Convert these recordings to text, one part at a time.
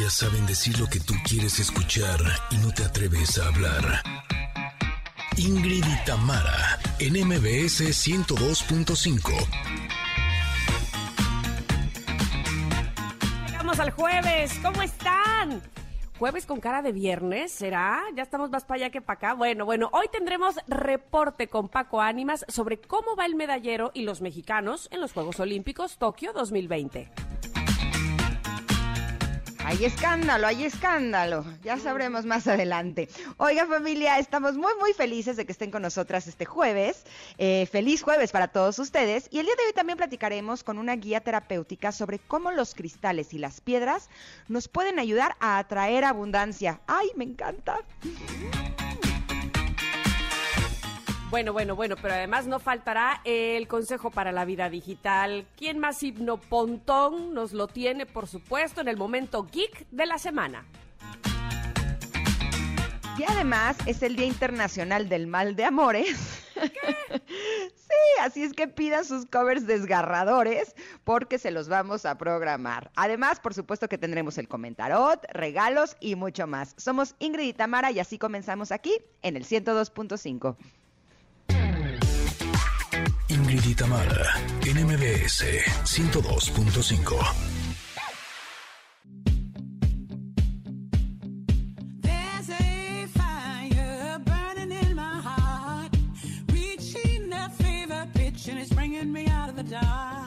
Ellas saben decir lo que tú quieres escuchar y no te atreves a hablar. Ingrid y Tamara, en MBS 102.5. Llegamos al jueves, ¿cómo están? Jueves con cara de viernes, ¿será? Ya estamos más para allá que para acá. Bueno, bueno, hoy tendremos reporte con Paco Ánimas sobre cómo va el medallero y los mexicanos en los Juegos Olímpicos Tokio 2020. Hay escándalo, hay escándalo. Ya sabremos más adelante. Oiga familia, estamos muy muy felices de que estén con nosotras este jueves. Eh, feliz jueves para todos ustedes. Y el día de hoy también platicaremos con una guía terapéutica sobre cómo los cristales y las piedras nos pueden ayudar a atraer abundancia. ¡Ay, me encanta! Bueno, bueno, bueno, pero además no faltará el consejo para la vida digital. ¿Quién más hipnopontón nos lo tiene, por supuesto, en el momento geek de la semana? Y además es el Día Internacional del Mal de Amores. Sí, así es que pidan sus covers desgarradores porque se los vamos a programar. Además, por supuesto que tendremos el comentarot, regalos y mucho más. Somos Ingrid y Tamara y así comenzamos aquí en el 102.5. Ingrid y Tamara, en MBS 102.5. There's a fire burning in my heart, reaching a fever pitch, and it's bringing me out of the dark.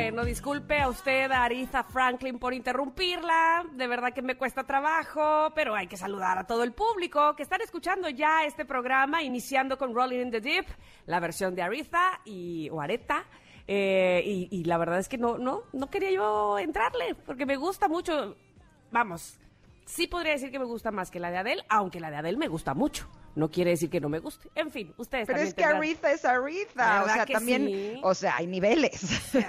Bueno, disculpe a usted, Ariza Franklin, por interrumpirla. De verdad que me cuesta trabajo, pero hay que saludar a todo el público que están escuchando ya este programa, iniciando con Rolling in the Deep, la versión de Ariza y o Areta. Eh, y, y la verdad es que no, no, no quería yo entrarle, porque me gusta mucho. Vamos, sí podría decir que me gusta más que la de Adele, aunque la de Adele me gusta mucho. No quiere decir que no me guste. En fin, ustedes Pero también es que tendrán- Aretha es Aretha, o ¿Verdad sea, también, sí? o sea, hay niveles.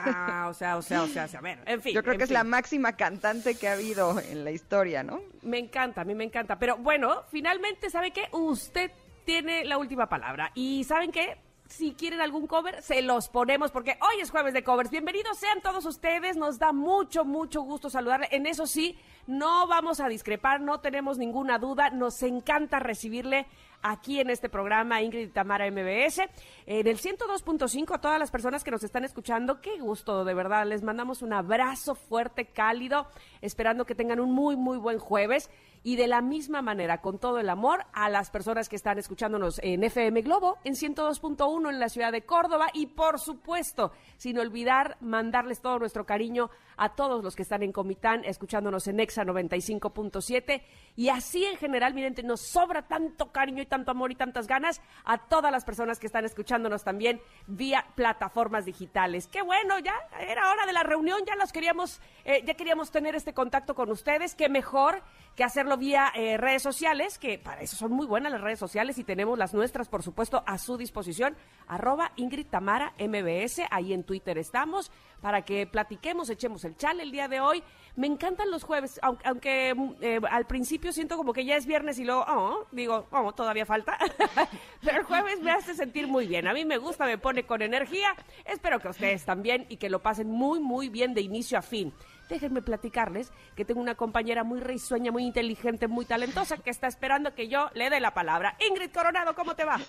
Ah, o sea, o sea, o sea, o sea, bueno, en fin. Yo creo que es la máxima cantante que ha habido en la historia, ¿no? Me encanta, a mí me encanta. Pero bueno, finalmente, ¿sabe qué? Usted tiene la última palabra. Y ¿saben qué? Si quieren algún cover, se los ponemos porque hoy es jueves de covers. Bienvenidos sean todos ustedes. Nos da mucho, mucho gusto saludarle. En eso sí, no vamos a discrepar, no tenemos ninguna duda. Nos encanta recibirle aquí en este programa, Ingrid Tamara MBS. En el 102.5, a todas las personas que nos están escuchando, qué gusto, de verdad. Les mandamos un abrazo fuerte, cálido, esperando que tengan un muy, muy buen jueves. Y de la misma manera, con todo el amor, a las personas que están escuchándonos en FM Globo, en 102.1 en la ciudad de Córdoba. Y por supuesto, sin olvidar mandarles todo nuestro cariño a todos los que están en Comitán, escuchándonos en Exa 95.7. Y así en general, miren, nos sobra tanto cariño y tanto amor y tantas ganas a todas las personas que están escuchándonos también vía plataformas digitales. Qué bueno, ya era hora de la reunión, ya los queríamos, eh, ya queríamos tener este contacto con ustedes. Qué mejor que hacerlo vía eh, redes sociales, que para eso son muy buenas las redes sociales y tenemos las nuestras, por supuesto, a su disposición. Arroba Ingrid Tamara MBS, ahí en Twitter estamos, para que platiquemos, echemos el chal el día de hoy. Me encantan los jueves, aunque, aunque, eh, al principio siento como que ya es viernes y luego, oh, digo, oh, todavía falta. Pero el jueves me hace sentir muy bien. A mí me gusta, me pone con energía. Espero que ustedes también y que lo pasen muy, muy bien de inicio a fin. Déjenme platicarles que tengo una compañera muy risueña, muy inteligente, muy talentosa que está esperando que yo le dé la palabra. Ingrid Coronado, ¿cómo te va?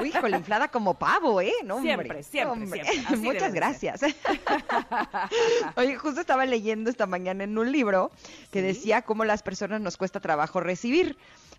Uy, inflada como pavo, ¿eh? No, hombre. Siempre, siempre, Hombre. Muchas gracias. Oye, justo estaba leyendo esta mañana en un libro que decía cómo las personas nos cuesta trabajo recibir.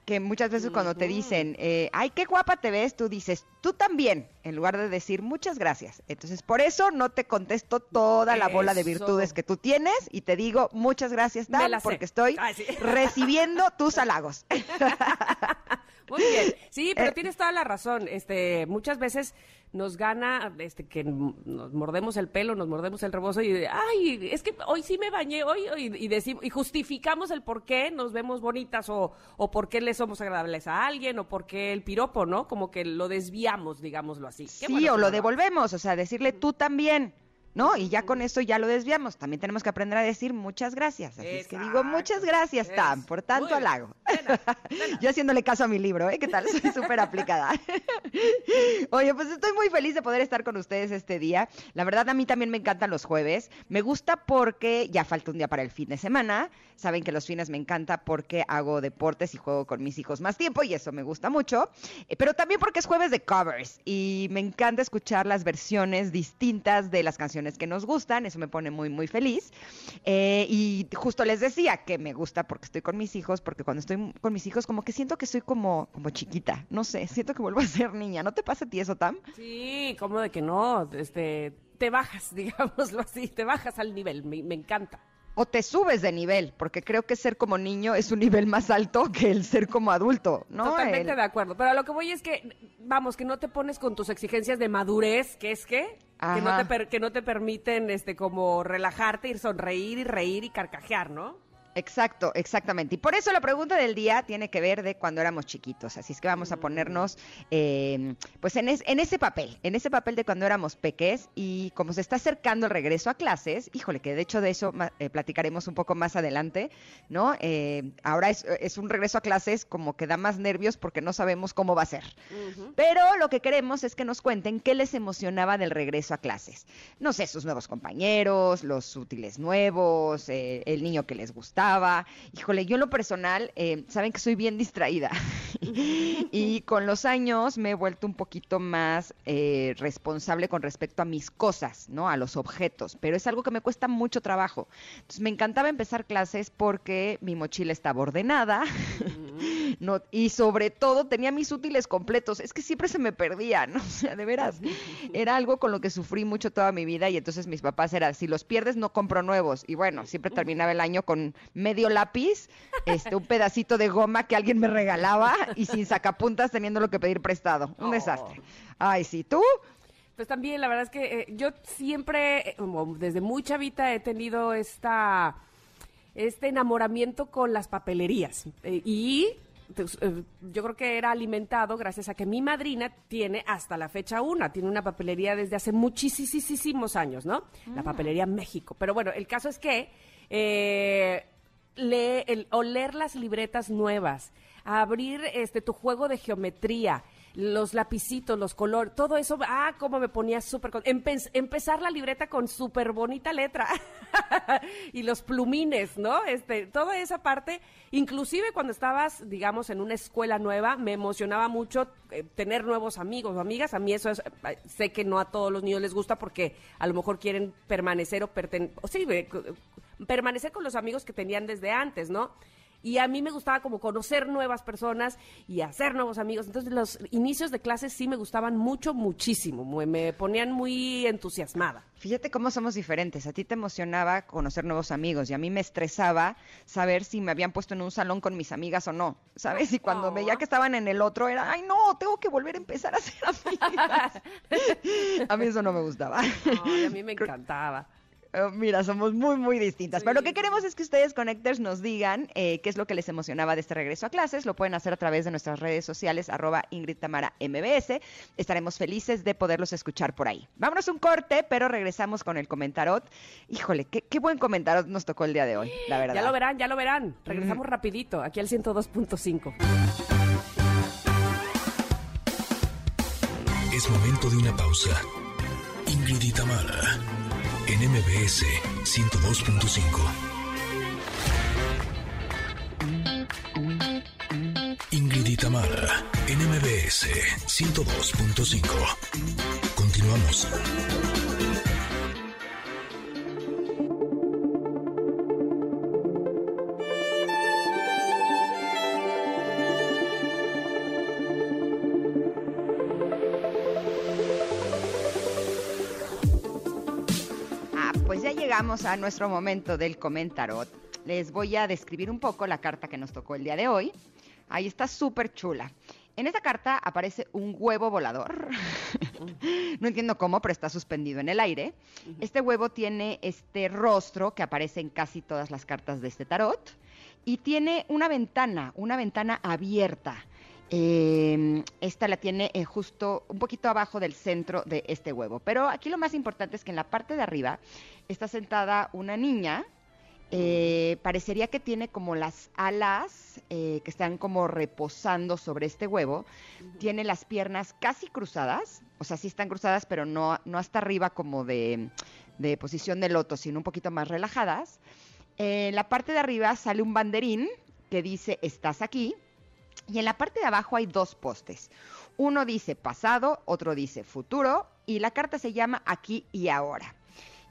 Que muchas veces cuando te dicen, eh, ay, qué guapa te ves, tú dices, tú también, en lugar de decir muchas gracias. Entonces, por eso no te contesto toda la bola de virtudes que tú tienes y te digo muchas gracias, Dan, porque estoy sí. recibiendo tus halagos. Muy bien. Sí, pero Eh. tienes toda la razón. Este, muchas veces nos gana este que nos mordemos el pelo, nos mordemos el rebozo y ay, es que hoy sí me bañé hoy hoy", y decimos y justificamos el por qué nos vemos bonitas o o por qué le somos agradables a alguien o por qué el piropo, ¿no? Como que lo desviamos, digámoslo así. Qué Sí, o lo devolvemos, o sea, decirle tú también, ¿no? Y ya con eso ya lo desviamos. También tenemos que aprender a decir muchas gracias. Así es que digo, muchas gracias, Tam, Es- por tanto halago. Yo haciéndole caso a mi libro, ¿eh? ¿Qué tal? Soy súper aplicada. Oye, pues estoy muy feliz de poder estar con ustedes este día. La verdad, a mí también me encantan los jueves. Me gusta porque ya falta un día para el fin de semana. Saben que los fines me encanta porque hago deportes y juego con mis hijos más tiempo y eso me gusta mucho. Eh, Pero también porque es jueves de covers y me encanta escuchar las versiones distintas de las canciones que nos gustan. Eso me pone muy, muy feliz. Eh, y justo les decía que me gusta porque estoy con mis hijos, porque cuando estoy con mis hijos como que siento que soy como, como chiquita. No sé, siento que vuelvo a ser niña. ¿No te pasa a ti eso, Tam? Sí, como de que no, este, te bajas, digámoslo así, te bajas al nivel, me, me encanta. O te subes de nivel, porque creo que ser como niño es un nivel más alto que el ser como adulto, ¿no? Totalmente El- de acuerdo. Pero a lo que voy es que, vamos, que no te pones con tus exigencias de madurez, que es que, que no, te per- que no te permiten, este, como relajarte, ir sonreír y reír y carcajear, ¿no? Exacto, exactamente. Y por eso la pregunta del día tiene que ver de cuando éramos chiquitos. Así es que vamos a ponernos, eh, pues, en, es- en ese papel, en ese papel de cuando éramos peques. Y como se está acercando el regreso a clases, híjole, que de hecho de eso eh, platicaremos un poco más adelante, ¿no? Eh, ahora es, es un regreso a clases como que da más nervios porque no sabemos cómo va a ser. Pero lo que queremos es que nos cuenten qué les emocionaba del regreso a clases. No sé, sus nuevos compañeros, los útiles nuevos, eh, el niño que les gustaba. Híjole, yo en lo personal, eh, saben que soy bien distraída. y con los años me he vuelto un poquito más eh, responsable con respecto a mis cosas, ¿no? A los objetos. Pero es algo que me cuesta mucho trabajo. Entonces me encantaba empezar clases porque mi mochila estaba ordenada. No, y sobre todo tenía mis útiles completos. Es que siempre se me perdían, o sea, de veras. Era algo con lo que sufrí mucho toda mi vida y entonces mis papás eran, si los pierdes no compro nuevos. Y bueno, siempre terminaba el año con medio lápiz, este, un pedacito de goma que alguien me regalaba y sin sacapuntas teniendo que pedir prestado. Un Oh. desastre. Ay, sí, ¿tú? Pues también, la verdad es que eh, yo siempre, eh, desde muy chavita, he tenido esta, este enamoramiento con las papelerías. Eh, y pues, yo creo que era alimentado gracias a que mi madrina tiene hasta la fecha una, tiene una papelería desde hace muchísimos años, ¿no? La papelería México. Pero bueno, el caso es que eh, lee- el, oler las libretas nuevas, abrir este tu juego de geometría, los lapicitos, los colores, todo eso, ah, cómo me ponía súper... empe- empezar la libreta con súper bonita letra y los plumines, ¿no? Este, toda esa parte, inclusive cuando estabas, digamos, en una escuela nueva, me emocionaba mucho eh, tener nuevos amigos o amigas. A mí eso es, eh, sé que no a todos los niños les gusta porque a lo mejor quieren permanecer o o sí, eh, permanecer con los amigos que tenían desde antes, ¿no? Y a mí me gustaba como conocer nuevas personas y hacer nuevos amigos. Entonces los inicios de clases sí me gustaban mucho, muchísimo. Me, me ponían muy entusiasmada. Fíjate cómo somos diferentes. A ti te emocionaba conocer nuevos amigos y a mí me estresaba saber si me habían puesto en un salón con mis amigas o no. ¿Sabes? Y cuando Oh. veía que estaban en el otro era, ay no, tengo que volver a empezar a ser amigas. a mí eso no me gustaba. Ay, a mí me encantaba. Oh, mira, somos muy, muy distintas. Pero lo que queremos es que ustedes, Connectors, nos digan eh, qué es lo que les emocionaba de este regreso a clases. Lo pueden hacer a través de nuestras redes sociales, arroba Ingrid Tamara MBS. Estaremos felices de poderlos escuchar por ahí. Vámonos un corte, pero regresamos con el comentarot. Híjole, qué, qué buen comentarot nos tocó el día de hoy, la verdad. Ya lo verán, ya lo verán. Regresamos rapidito, aquí al 102.5. Es momento de una pausa. Ingrid y Tamara, en MBS 102.5. Ingrid y Tamara, en MBS 102.5. Continuamos. Llegamos a nuestro momento del comentarot. Les voy a describir un poco la carta que nos tocó el día de hoy. Ahí está súper chula. En esta carta aparece un huevo volador. no entiendo cómo, pero está suspendido en el aire. Este huevo tiene este rostro que aparece en casi todas las cartas de este tarot. Y tiene una ventana, una ventana abierta. Eh, esta la tiene eh, justo un poquito abajo del centro de este huevo. Pero aquí lo más importante es que en la parte de arriba está sentada una niña. eh, parecería que tiene como las alas eh, que están como reposando sobre este huevo. Tiene las piernas casi cruzadas, o sea, sí están cruzadas, pero no, no hasta arriba como de, de posición de loto, sino un poquito más relajadas. En la parte de arriba sale un banderín que dice, estás aquí. Y en la parte de abajo hay dos postes. Uno dice pasado, otro dice futuro y la carta se llama aquí y ahora.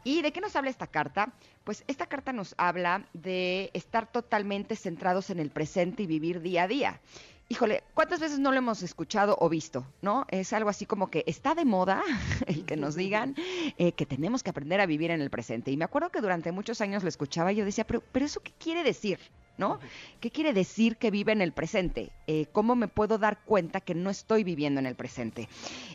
¿Y de qué nos habla esta carta? Pues esta carta nos habla de estar totalmente centrados en el presente y vivir día a día. Híjole, ¿cuántas veces no lo hemos escuchado o visto? ¿No? Es algo así como que está de moda el que nos digan eh, que tenemos que aprender a vivir en el presente. Y me acuerdo que durante muchos años lo escuchaba y yo decía, pero, pero ¿eso qué quiere decir? ¿No? ¿Qué quiere decir que vive en el presente? Eh, ¿Cómo me puedo dar cuenta que no estoy viviendo en el presente?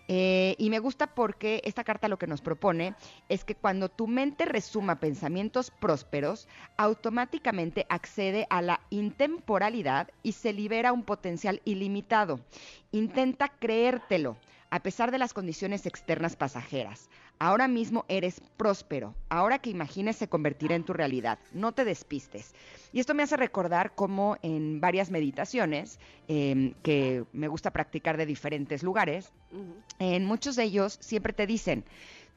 Eh, y me gusta porque esta carta lo que nos propone es que cuando tu mente resuma pensamientos prósperos, automáticamente accede a la intemporalidad y se libera un potencial ilimitado. Intenta creértelo a pesar de las condiciones externas pasajeras. Ahora mismo eres próspero. Ahora que imagines se convertirá en tu realidad. No te despistes. Y esto me hace recordar cómo en varias meditaciones eh, que me gusta practicar de diferentes lugares, en muchos de ellos siempre te dicen,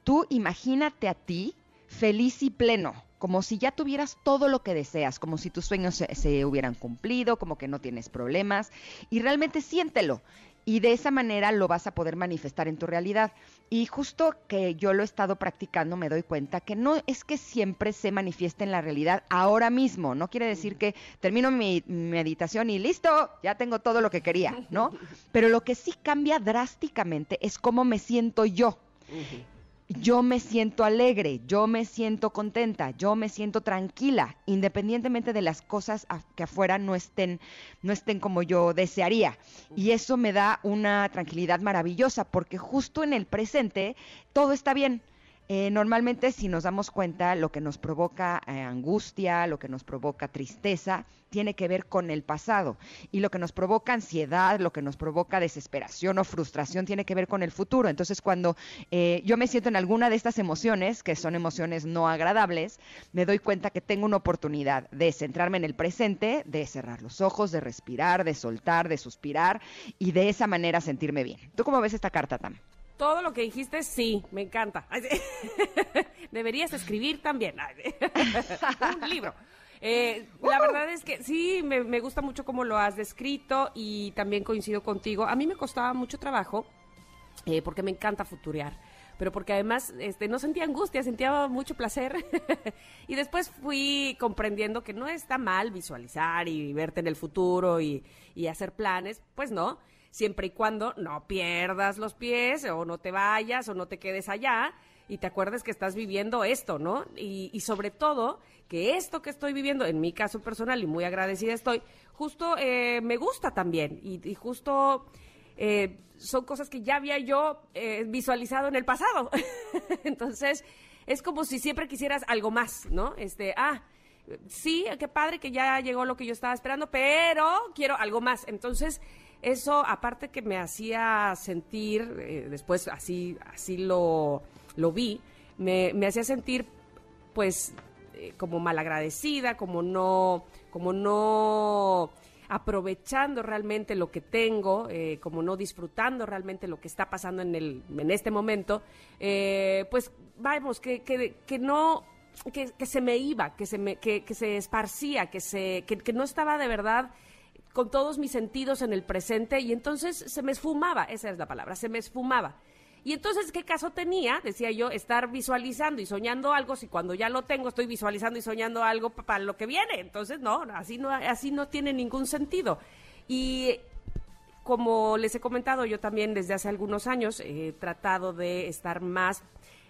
tú imagínate a ti feliz y pleno, como si ya tuvieras todo lo que deseas, como si tus sueños se, se hubieran cumplido, como que no tienes problemas, y realmente siéntelo. Y de esa manera lo vas a poder manifestar en tu realidad. Y justo que yo lo he estado practicando, me doy cuenta que no es que siempre se manifieste en la realidad ahora mismo. No quiere decir que termino mi meditación y listo, ya tengo todo lo que quería, ¿no? Pero lo que sí cambia drásticamente es cómo me siento yo yo me siento alegre, yo me siento contenta, yo me siento tranquila, independientemente de las cosas que afuera no estén, no estén como yo desearía. Y eso me da una tranquilidad maravillosa, porque justo en el presente todo está bien. Eh, normalmente si nos damos cuenta lo que nos provoca eh, angustia, lo que nos provoca tristeza, tiene que ver con el pasado. Y lo que nos provoca ansiedad, lo que nos provoca desesperación o frustración, tiene que ver con el futuro. Entonces cuando eh, yo me siento en alguna de estas emociones, que son emociones no agradables, me doy cuenta que tengo una oportunidad de centrarme en el presente, de cerrar los ojos, de respirar, de soltar, de suspirar y de esa manera sentirme bien. ¿Tú cómo ves esta carta, Tam? Todo lo que dijiste, sí, me encanta. Deberías escribir también. Un libro. Eh, la verdad es que sí, me, me gusta mucho cómo lo has descrito y también coincido contigo. A mí me costaba mucho trabajo eh, porque me encanta futurear, pero porque además este, no sentía angustia, sentía mucho placer. y después fui comprendiendo que no está mal visualizar y verte en el futuro y, y hacer planes, pues no, siempre y cuando no pierdas los pies o no te vayas o no te quedes allá y te acuerdes que estás viviendo esto, ¿no? Y, y sobre todo que esto que estoy viviendo, en mi caso personal y muy agradecida estoy, justo eh, me gusta también y, y justo eh, son cosas que ya había yo eh, visualizado en el pasado. Entonces, es como si siempre quisieras algo más, ¿no? Este, ah, sí, qué padre que ya llegó lo que yo estaba esperando, pero quiero algo más. Entonces, eso, aparte que me hacía sentir, eh, después así, así lo, lo vi, me, me hacía sentir, pues, eh, como malagradecida, como no, como no aprovechando realmente lo que tengo, eh, como no disfrutando realmente lo que está pasando en, el, en este momento, pues vamos, que, que, que no que, que se me iba, que se me, que, se esparcía, que se, que no estaba de verdad con todos mis sentidos en el presente y entonces se me esfumaba, esa es la palabra, se me esfumaba. Y entonces, ¿qué caso tenía, decía yo, estar visualizando y soñando algo si cuando ya lo tengo estoy visualizando y soñando algo pa- para lo que viene? Entonces, no, así no, así no tiene ningún sentido. Y como les he comentado, yo también desde hace algunos años he tratado de estar más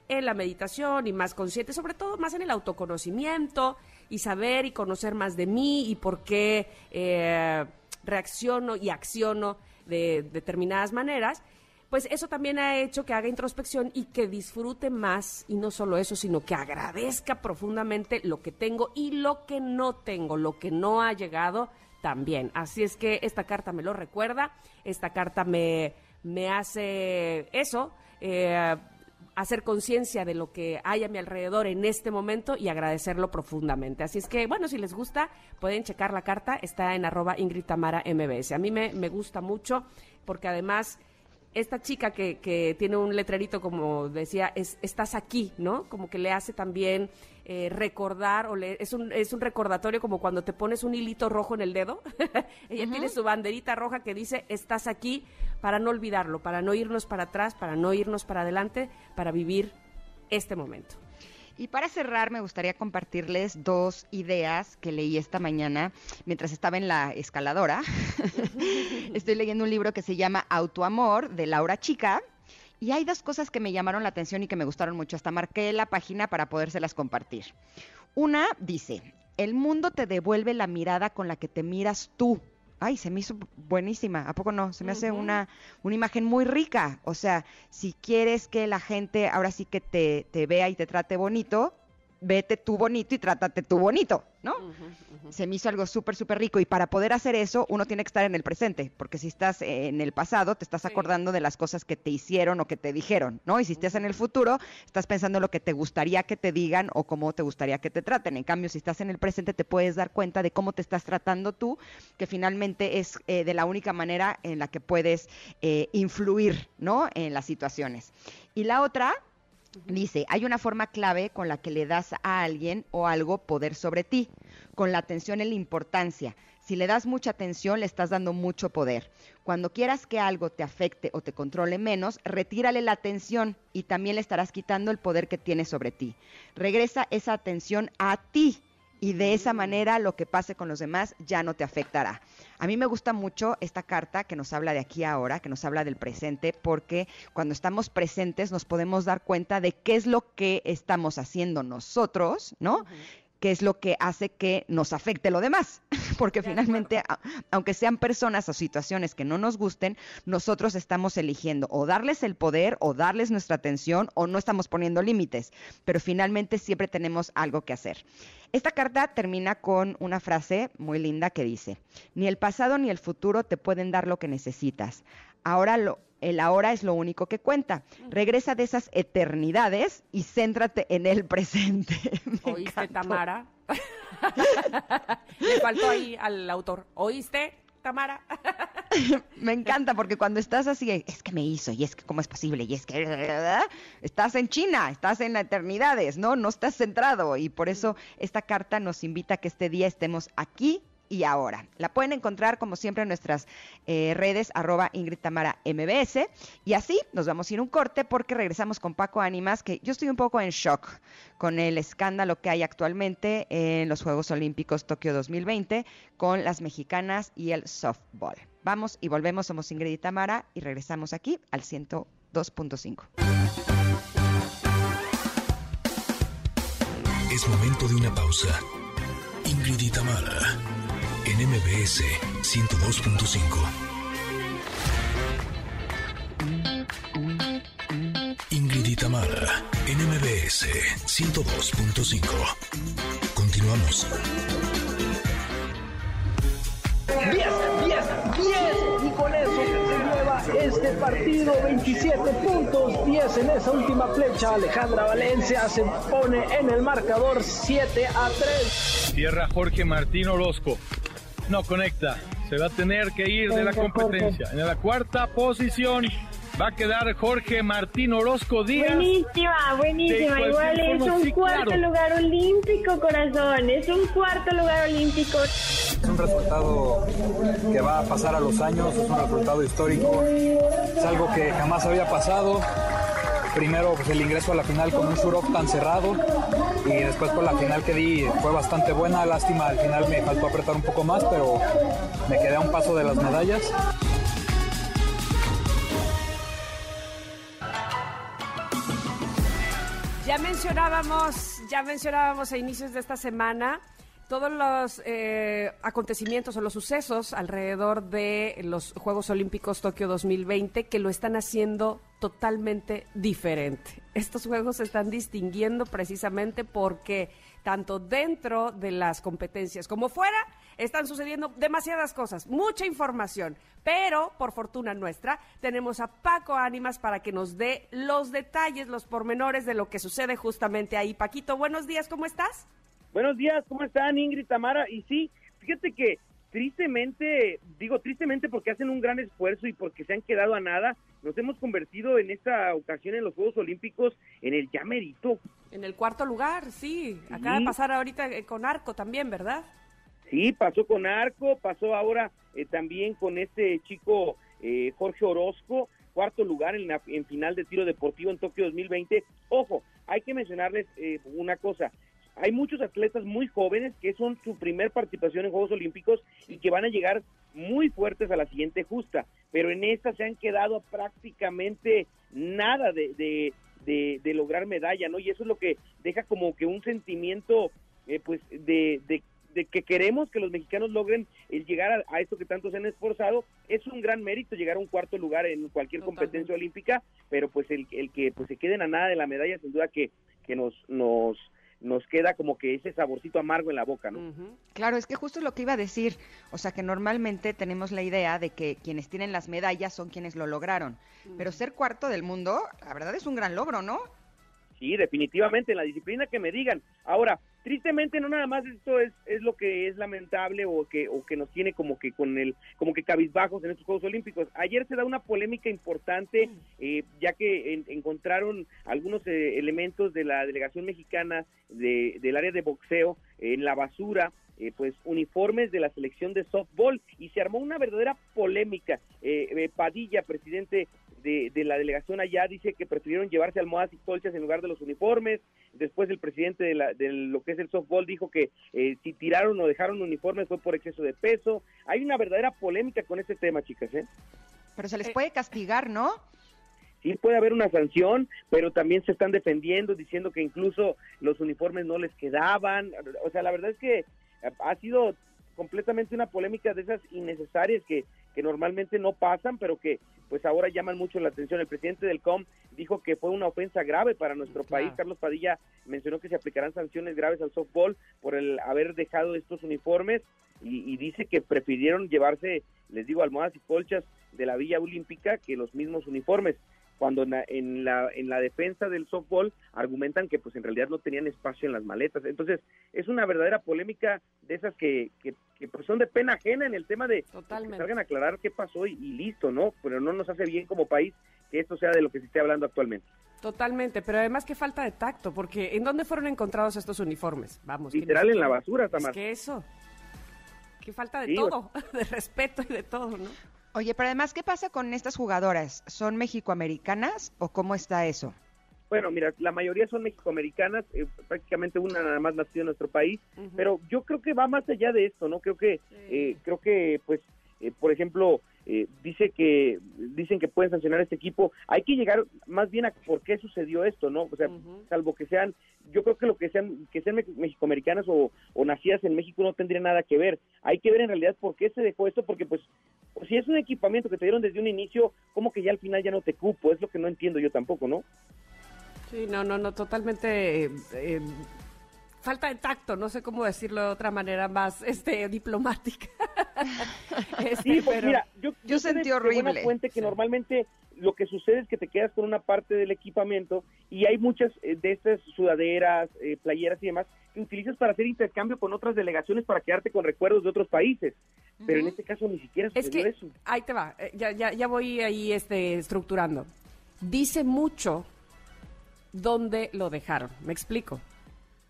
en la meditación y más consciente, sobre todo más en el autoconocimiento y saber y conocer más de mí y por qué eh, reacciono y acciono de determinadas maneras, pues eso también ha hecho que haga introspección y que disfrute más, y no solo eso, sino que agradezca profundamente lo que tengo y lo que no tengo, lo que no ha llegado también. Así es que esta carta me lo recuerda, esta carta me, me hace eso, eh, hacer conciencia de lo que hay a mi alrededor en este momento y agradecerlo profundamente. Así es que, bueno, si les gusta, pueden checar la carta, está en arroba Ingrid Tamara MBS. A mí me, me gusta mucho porque además esta chica que, que tiene un letrerito como decía, es, estás aquí, ¿no? Como que le hace también eh, recordar, o le, es, un, es un recordatorio como cuando te pones un hilito rojo en el dedo. Ella tiene su banderita roja que dice, estás aquí para no olvidarlo, para no irnos para atrás, para no irnos para adelante, para vivir este momento. Y para cerrar, me gustaría compartirles dos ideas que leí esta mañana mientras estaba en la escaladora. Estoy leyendo un libro que se llama Autoamor de Laura Chica. Y hay dos cosas que me llamaron la atención y que me gustaron mucho. Hasta marqué la página para podérselas compartir. Una dice, el mundo te devuelve la mirada con la que te miras tú. Ay, se me hizo buenísima. ¿A poco no? Se me hace una, una imagen muy rica. O sea, si quieres que la gente ahora sí que te, te vea y te trate bonito, vete tú bonito y trátate tú bonito, ¿no? Se me hizo algo súper, súper rico. Y para poder hacer eso, uno tiene que estar en el presente, porque si estás en el pasado, te estás Sí. acordando de las cosas que te hicieron o que te dijeron, ¿no? Y si estás en el futuro, estás pensando en lo que te gustaría que te digan o cómo te gustaría que te traten. En cambio, si estás en el presente, te puedes dar cuenta de cómo te estás tratando tú, que finalmente es eh, de la única manera en la que puedes eh, influir, ¿no? En las situaciones. Y la otra, Dice, hay una forma clave con la que le das a alguien o algo poder sobre ti, con la atención en la importancia. Si le das mucha atención, le estás dando mucho poder. Cuando quieras que algo te afecte o te controle menos, retírale la atención y también le estarás quitando el poder que tiene sobre ti. Regresa esa atención a ti y de esa manera lo que pase con los demás ya no te afectará. A mí me gusta mucho esta carta que nos habla de aquí ahora, que nos habla del presente, porque cuando estamos presentes nos podemos dar cuenta de qué es lo que estamos haciendo nosotros, ¿no? Qué es lo que hace que nos afecte lo demás. Porque finalmente, a- aunque sean personas o situaciones que no nos gusten, nosotros estamos eligiendo o darles el poder o darles nuestra atención o no estamos poniendo límites. Pero finalmente siempre tenemos algo que hacer. Esta carta termina con una frase muy linda que dice, ni el pasado ni el futuro te pueden dar lo que necesitas. Ahora lo, el ahora es lo único que cuenta. Regresa de esas eternidades y céntrate en el presente. Me ¿Oíste, encantó. Tamara? Le faltó ahí al autor. ¿Oíste, Tamara? Me encanta porque cuando estás así, es que me hizo y es que cómo es posible y es que estás en China, estás en la eternidades, ¿no? No estás centrado y por eso esta carta nos invita a que este día estemos aquí y ahora. La pueden encontrar como siempre en nuestras eh, redes arroba Ingrid Tamara MBS y así nos vamos a ir un corte porque regresamos con Paco Ánimas que yo estoy un poco en shock con el escándalo que hay actualmente en los Juegos Olímpicos Tokio 2020 con las mexicanas y el softball. Vamos y volvemos, somos Ingrid y Tamara y regresamos aquí al 102.5. Es momento de una pausa. Ingrid y en MBS 102.5. Ingrid y Tamara, en MBS MBS 102.5. Continuamos. 10, 10, 10 y con eso se lleva este partido 27 puntos, 10 en esa última flecha. Alejandra Valencia se pone en el marcador 7 a 3. Tierra Jorge Martín Orozco. No conecta. Se va a tener que ir de la competencia. En la cuarta posición va a quedar Jorge Martín Orozco Díaz. Buenísima, buenísima. Igual es un sí, cuarto claro. lugar olímpico, corazón. Es un cuarto lugar olímpico. Es un resultado que va a pasar a los años, es un resultado histórico, es algo que jamás había pasado. Primero pues, el ingreso a la final con un short tan cerrado y después por la final que di fue bastante buena, lástima al final me faltó apretar un poco más, pero me quedé a un paso de las medallas. Ya mencionábamos, ya mencionábamos a inicios de esta semana todos los eh, acontecimientos o los sucesos alrededor de los Juegos Olímpicos Tokio 2020 que lo están haciendo totalmente diferente. Estos Juegos se están distinguiendo precisamente porque tanto dentro de las competencias como fuera están sucediendo demasiadas cosas, mucha información, pero por fortuna nuestra tenemos a Paco Ánimas para que nos dé los detalles, los pormenores de lo que sucede justamente ahí. Paquito, buenos días, ¿cómo estás? Buenos días, ¿cómo están Ingrid, Tamara? Y sí, fíjate que tristemente, digo tristemente porque hacen un gran esfuerzo y porque se han quedado a nada, nos hemos convertido en esta ocasión en los Juegos Olímpicos en el ya merito. En el cuarto lugar, sí. Acaba de pasar ahorita eh, con Arco también, ¿verdad? Sí, pasó con Arco, pasó ahora eh, también con este chico eh, Jorge Orozco, cuarto lugar en, la, en final de tiro deportivo en Tokio 2020. Ojo, hay que mencionarles eh, una cosa. Hay muchos atletas muy jóvenes que son su primer participación en Juegos Olímpicos y que van a llegar muy fuertes a la siguiente justa, pero en esta se han quedado prácticamente nada de, de, de, de lograr medalla, ¿no? Y eso es lo que deja como que un sentimiento, eh, pues, de, de de que queremos que los mexicanos logren el llegar a, a, esto que tanto se han esforzado. Es un gran mérito llegar a un cuarto lugar en cualquier competencia olímpica, pero pues el, el que pues se queden a nada de la medalla, sin duda que, que nos, nos, nos queda como que ese saborcito amargo en la boca, ¿no? Claro, es que justo es lo que iba a decir. O sea, que normalmente tenemos la idea de que quienes tienen las medallas son quienes lo lograron. Pero ser cuarto del mundo, la verdad es un gran logro, ¿no? Sí, definitivamente, en la disciplina que me digan. Ahora, tristemente no nada más esto es, es lo que es lamentable o que, o que nos tiene como que con el, como que cabizbajos en estos Juegos Olímpicos. Ayer se da una polémica importante, eh, ya que en- encontraron algunos eh, elementos de la delegación mexicana de- del área de boxeo en la basura, eh, pues uniformes de la selección de softball y se armó una verdadera polémica. Eh, eh, Padilla, presidente de, de la delegación allá, dice que prefirieron llevarse almohadas y colchas en lugar de los uniformes. Después el presidente de, la- de lo que es el softball dijo que eh, si tiraron o dejaron uniformes fue por exceso de peso. Hay una verdadera polémica con este tema, chicas. ¿eh? Pero se les Eh. puede castigar, ¿no? sí puede haber una sanción, pero también se están defendiendo diciendo que incluso los uniformes no les quedaban. O sea, la verdad es que ha sido completamente una polémica de esas innecesarias que, que normalmente no pasan, pero que pues ahora llaman mucho la atención. El presidente del COM dijo que fue una ofensa grave para nuestro Claro. país. Carlos Padilla mencionó que se aplicarán sanciones graves al softball por el haber dejado estos uniformes y, y dice que prefirieron llevarse, les digo, almohadas y colchas de la Villa Olímpica que los mismos uniformes cuando en la, en la en la defensa del softball argumentan que pues en realidad no tenían espacio en las maletas. Entonces, es una verdadera polémica de esas que, que, que, pues son de pena ajena en el tema de pues, que Totalmente. salgan a aclarar qué pasó y, y listo, ¿no? Pero no nos hace bien como país que esto sea de lo que se esté hablando actualmente. Totalmente, pero además qué falta de tacto, porque ¿en dónde fueron encontrados estos uniformes? Vamos. Literal en la basura, Es Tamar. que eso. Qué falta de Sí, todo, de respeto y de todo, ¿no? Oye, pero además, ¿qué pasa con estas jugadoras? ¿Son mexicoamericanas o cómo está eso? Bueno, mira, la mayoría son mexicoamericanas, eh, prácticamente una nada más nació en nuestro país, pero yo creo que va más allá de esto, ¿no? Creo que, eh, creo que, pues, eh, por ejemplo, eh, dice que dicen que pueden sancionar a este equipo. Hay que llegar más bien a por qué sucedió esto, ¿no? O sea, salvo que sean, yo creo que lo que sean, que sean me- mexicoamericanas o, o nacidas en México no tendría nada que ver. Hay que ver en realidad por qué se dejó esto, porque pues, pues, si es un equipamiento que te dieron desde un inicio, como que ya al final ya no te cupo, es lo que no entiendo yo tampoco, ¿no? Sí, no, no, no, totalmente eh, eh, falta de tacto, no sé cómo decirlo de otra manera más este diplomática. Este, Sí, pues pero- mira, yo, sentí horrible. fuente que normalmente lo que sucede es que te quedas con una parte del equipamiento y hay muchas eh, de estas sudaderas, eh, playeras y demás que utilizas para hacer intercambio con otras delegaciones para quedarte con recuerdos de otros países. Pero en este caso ni siquiera Es sucedió que eso. ahí te va, ya, ya, ya voy ahí este, estructurando. Dice mucho dónde lo dejaron, me explico.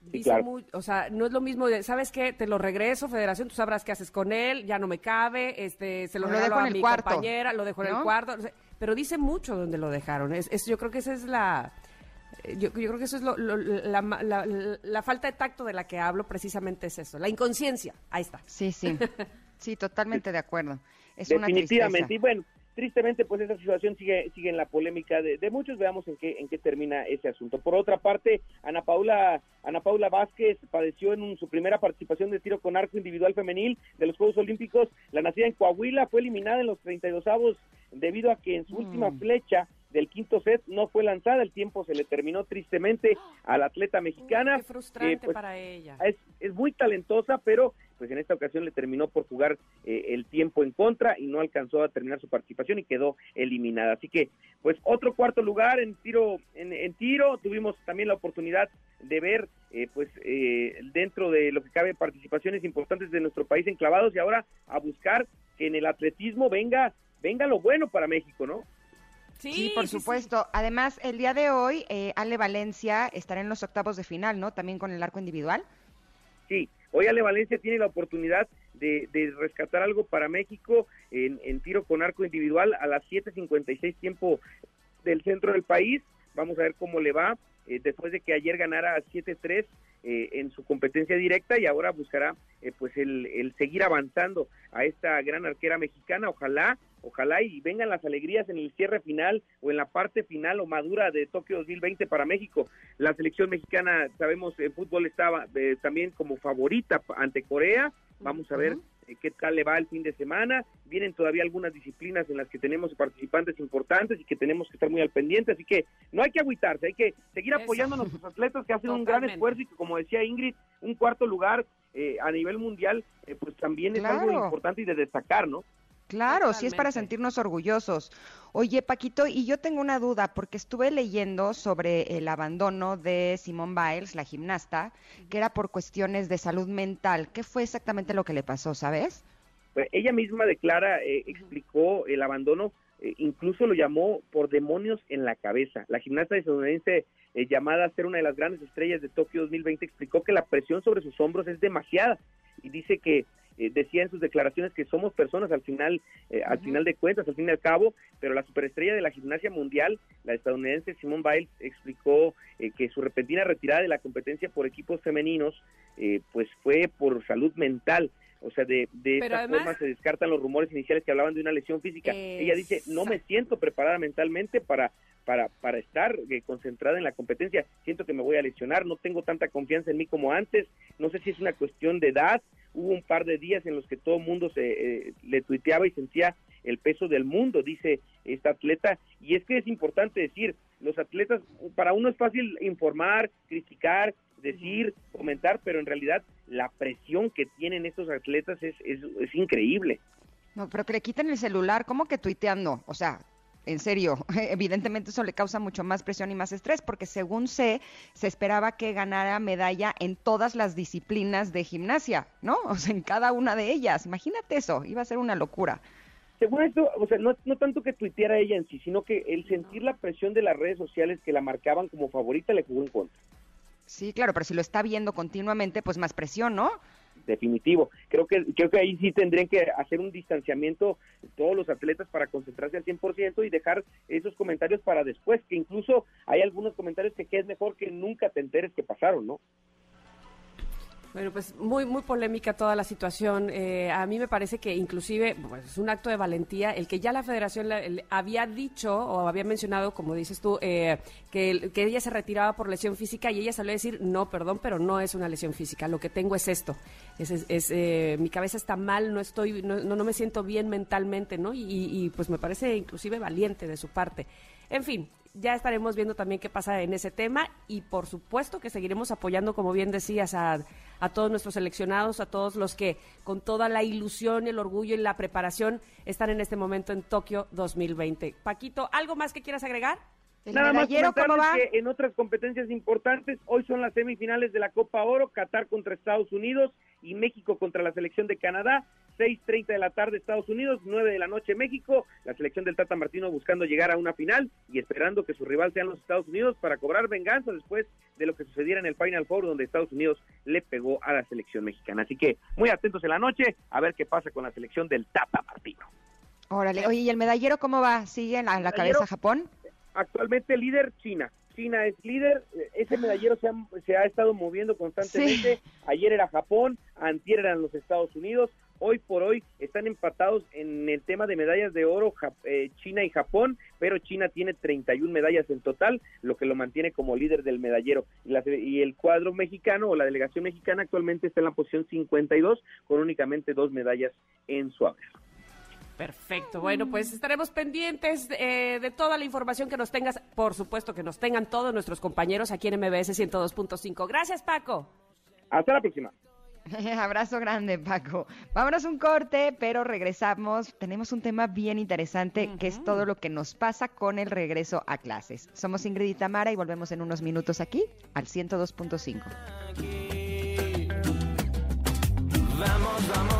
Sí, Dice claro. mu- o sea, no es lo mismo de, ¿sabes qué? Te lo regreso, Federación, tú sabrás qué haces con él, ya no me cabe, este, se lo Lo regalo a el mi cuarto, compañera, lo dejo en ¿no? el cuarto, o sea, pero dice mucho dónde lo dejaron. Es, es- yo creo que esa es la, eh, yo, yo creo que eso es lo- lo- la, ma- la- la- la falta de tacto de la que hablo, precisamente es eso, la inconsciencia, ahí está. Sí, sí. Sí, totalmente de acuerdo. Es una Definitivamente. Y bueno, tristemente, pues esa situación sigue, sigue en la polémica de, de muchos. Veamos en qué, en qué termina ese asunto. Por otra parte, Ana Paula, Ana Paula Vázquez padeció en un- su primera participación de tiro con arco individual femenil de los Juegos Olímpicos. La nacida en Coahuila fue eliminada en los 32 avos debido a que en su Mm. última flecha del quinto set no fue lanzada. El tiempo se le terminó tristemente a la atleta mexicana. Qué frustrante Eh, pues, para ella. es, es muy talentosa, pero pues en esta ocasión le terminó por jugar eh, el tiempo en contra y no alcanzó a terminar su participación y quedó eliminada. Así que, pues otro cuarto lugar en tiro, en, en tiro, tuvimos también la oportunidad de ver, eh, pues eh, dentro de lo que cabe participaciones importantes de nuestro país enclavados y ahora a buscar que en el atletismo venga, venga lo bueno para México, ¿no? Sí, por supuesto. Además, el día de hoy, eh, Ale Valencia estará en los octavos de final, ¿no? También con el arco individual. Sí, hoy Ale Valencia tiene la oportunidad de, de rescatar algo para México en, en tiro con arco individual a las 7.56 tiempo del centro del país. Vamos a ver cómo le va eh, después de que ayer ganara 7-3 eh, en su competencia directa y ahora buscará eh, pues el, el seguir avanzando a esta gran arquera mexicana. Ojalá, ojalá y vengan las alegrías en el cierre final o en la parte final o madura de Tokio 2020 para México. La selección mexicana, sabemos, en fútbol estaba eh, también como favorita ante Corea. Vamos a ver eh, qué tal le va el fin de semana. Vienen todavía algunas disciplinas en las que tenemos participantes importantes y que tenemos que estar muy al pendiente. Así que no hay que agüitarse, hay que seguir Eso. apoyando a nuestros atletas que hacen un gran esfuerzo y que, como decía Ingrid, un cuarto lugar eh, a nivel mundial, eh, pues también es algo importante y de destacar, ¿no? Claro, sí es para sentirnos orgullosos. Oye, Paquito, y yo tengo una duda, porque estuve leyendo sobre el abandono de Simone Biles, la gimnasta, que era por cuestiones de salud mental. ¿Qué fue exactamente lo que le pasó, sabes? Pues ella misma declara, eh, explicó el abandono, eh, incluso lo llamó por demonios en la cabeza. La gimnasta estadounidense eh, llamada a ser una de las grandes estrellas de Tokio 2020 explicó que la presión sobre sus hombros es demasiada y dice que eh, decía en sus declaraciones que somos personas al final, eh, al final de cuentas, al fin y al cabo, pero la superestrella de la gimnasia mundial, la estadounidense Simone Biles, explicó eh, que su repentina retirada de la competencia por equipos femeninos, eh, pues fue por salud mental. O sea, de, de esta además- forma se descartan los rumores iniciales que hablaban de una lesión física. Ella dice, no me siento preparada mentalmente para, para, para estar eh, concentrada en la competencia. Siento que me voy a lesionar, no tengo tanta confianza en mí como antes. No sé si es una cuestión de edad. Hubo un par de días en los que todo el mundo se, eh, le tuiteaba y sentía el peso del mundo, dice esta atleta. Y es que es importante decir, los atletas, para uno es fácil informar, criticar, decir, comentar, pero en realidad la presión que tienen estos atletas es, es, es increíble. No, pero que le quiten el celular, ¿cómo que tuiteando? O sea, en serio, evidentemente eso le causa mucho más presión y más estrés, porque según sé, se esperaba que ganara medalla en todas las disciplinas de gimnasia, ¿no? O sea, en cada una de ellas. Imagínate eso, iba a ser una locura. Según esto, o sea, no, no tanto que tuiteara ella en sí, sino que el sentir la presión de las redes sociales que la marcaban como favorita le jugó en contra. Sí, claro, pero si lo está viendo continuamente, pues más presión, ¿no? Definitivo. Creo que creo que ahí sí tendrían que hacer un distanciamiento todos los atletas para concentrarse al 100% y dejar esos comentarios para después, que incluso hay algunos comentarios que, que es mejor que nunca te enteres que pasaron, ¿no? Bueno, pues muy, muy polémica toda la situación. Eh, a mí me parece que inclusive pues, es un acto de valentía el que ya la federación le había dicho o había mencionado, como dices tú, eh, que, que ella se retiraba por lesión física y ella salió a decir, no, perdón, pero no es una lesión física, lo que tengo es esto. Es, eh, mi cabeza está mal, no estoy, no, no me siento bien mentalmente, ¿no? Y, y, pues me parece inclusive valiente de su parte. En fin, ya estaremos viendo también qué pasa en ese tema y por supuesto que seguiremos apoyando, como bien decías, a, a todos nuestros seleccionados, a todos los que con toda la ilusión, el orgullo y la preparación están en este momento en Tokio 2020. Paquito, ¿algo más que quieras agregar? ¿El Nada más cómo va? que en otras competencias importantes, hoy son las semifinales de la Copa Oro, Qatar contra Estados Unidos y México contra la selección de Canadá, 6.30 de la tarde Estados Unidos, 9 de la noche México, la selección del Tata Martino buscando llegar a una final y esperando que su rival sean los Estados Unidos para cobrar venganza después de lo que sucediera en el Final Four donde Estados Unidos le pegó a la selección mexicana. Así que muy atentos en la noche a ver qué pasa con la selección del Tata Martino. Órale, oye, ¿y el medallero cómo va? ¿Sigue en la, en la Medallero. cabeza Japón? actualmente líder China. China es líder, eh, ese medallero se ha, se ha estado moviendo constantemente. Ayer era Japón, antier eran los Estados Unidos. Hoy por hoy están empatados en el tema de medallas de oro eh, China y Japón, pero China tiene 31 medallas en total, lo que lo mantiene como líder del medallero. Y el cuadro mexicano o la delegación mexicana actualmente está en la posición 52 con únicamente dos medallas en su haber. Perfecto. Bueno, pues estaremos pendientes eh, de toda la información que nos tengas. Por supuesto que nos tengan todos nuestros compañeros aquí en MBS 102.5. Gracias, Paco. Hasta la próxima. Abrazo grande, Paco. Vámonos un corte, pero regresamos. Tenemos un tema bien interesante, que es todo lo que nos pasa con el regreso a clases. Somos Ingrid y Tamara y volvemos en unos minutos aquí al 102.5. Vamos, vamos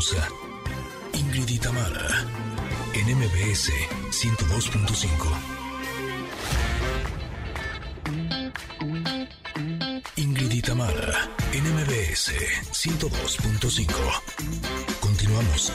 pausa. Ingrid y Tamara, en MBS 102.5. Ingrid y Tamara, en MBS 102.5. Continuamos.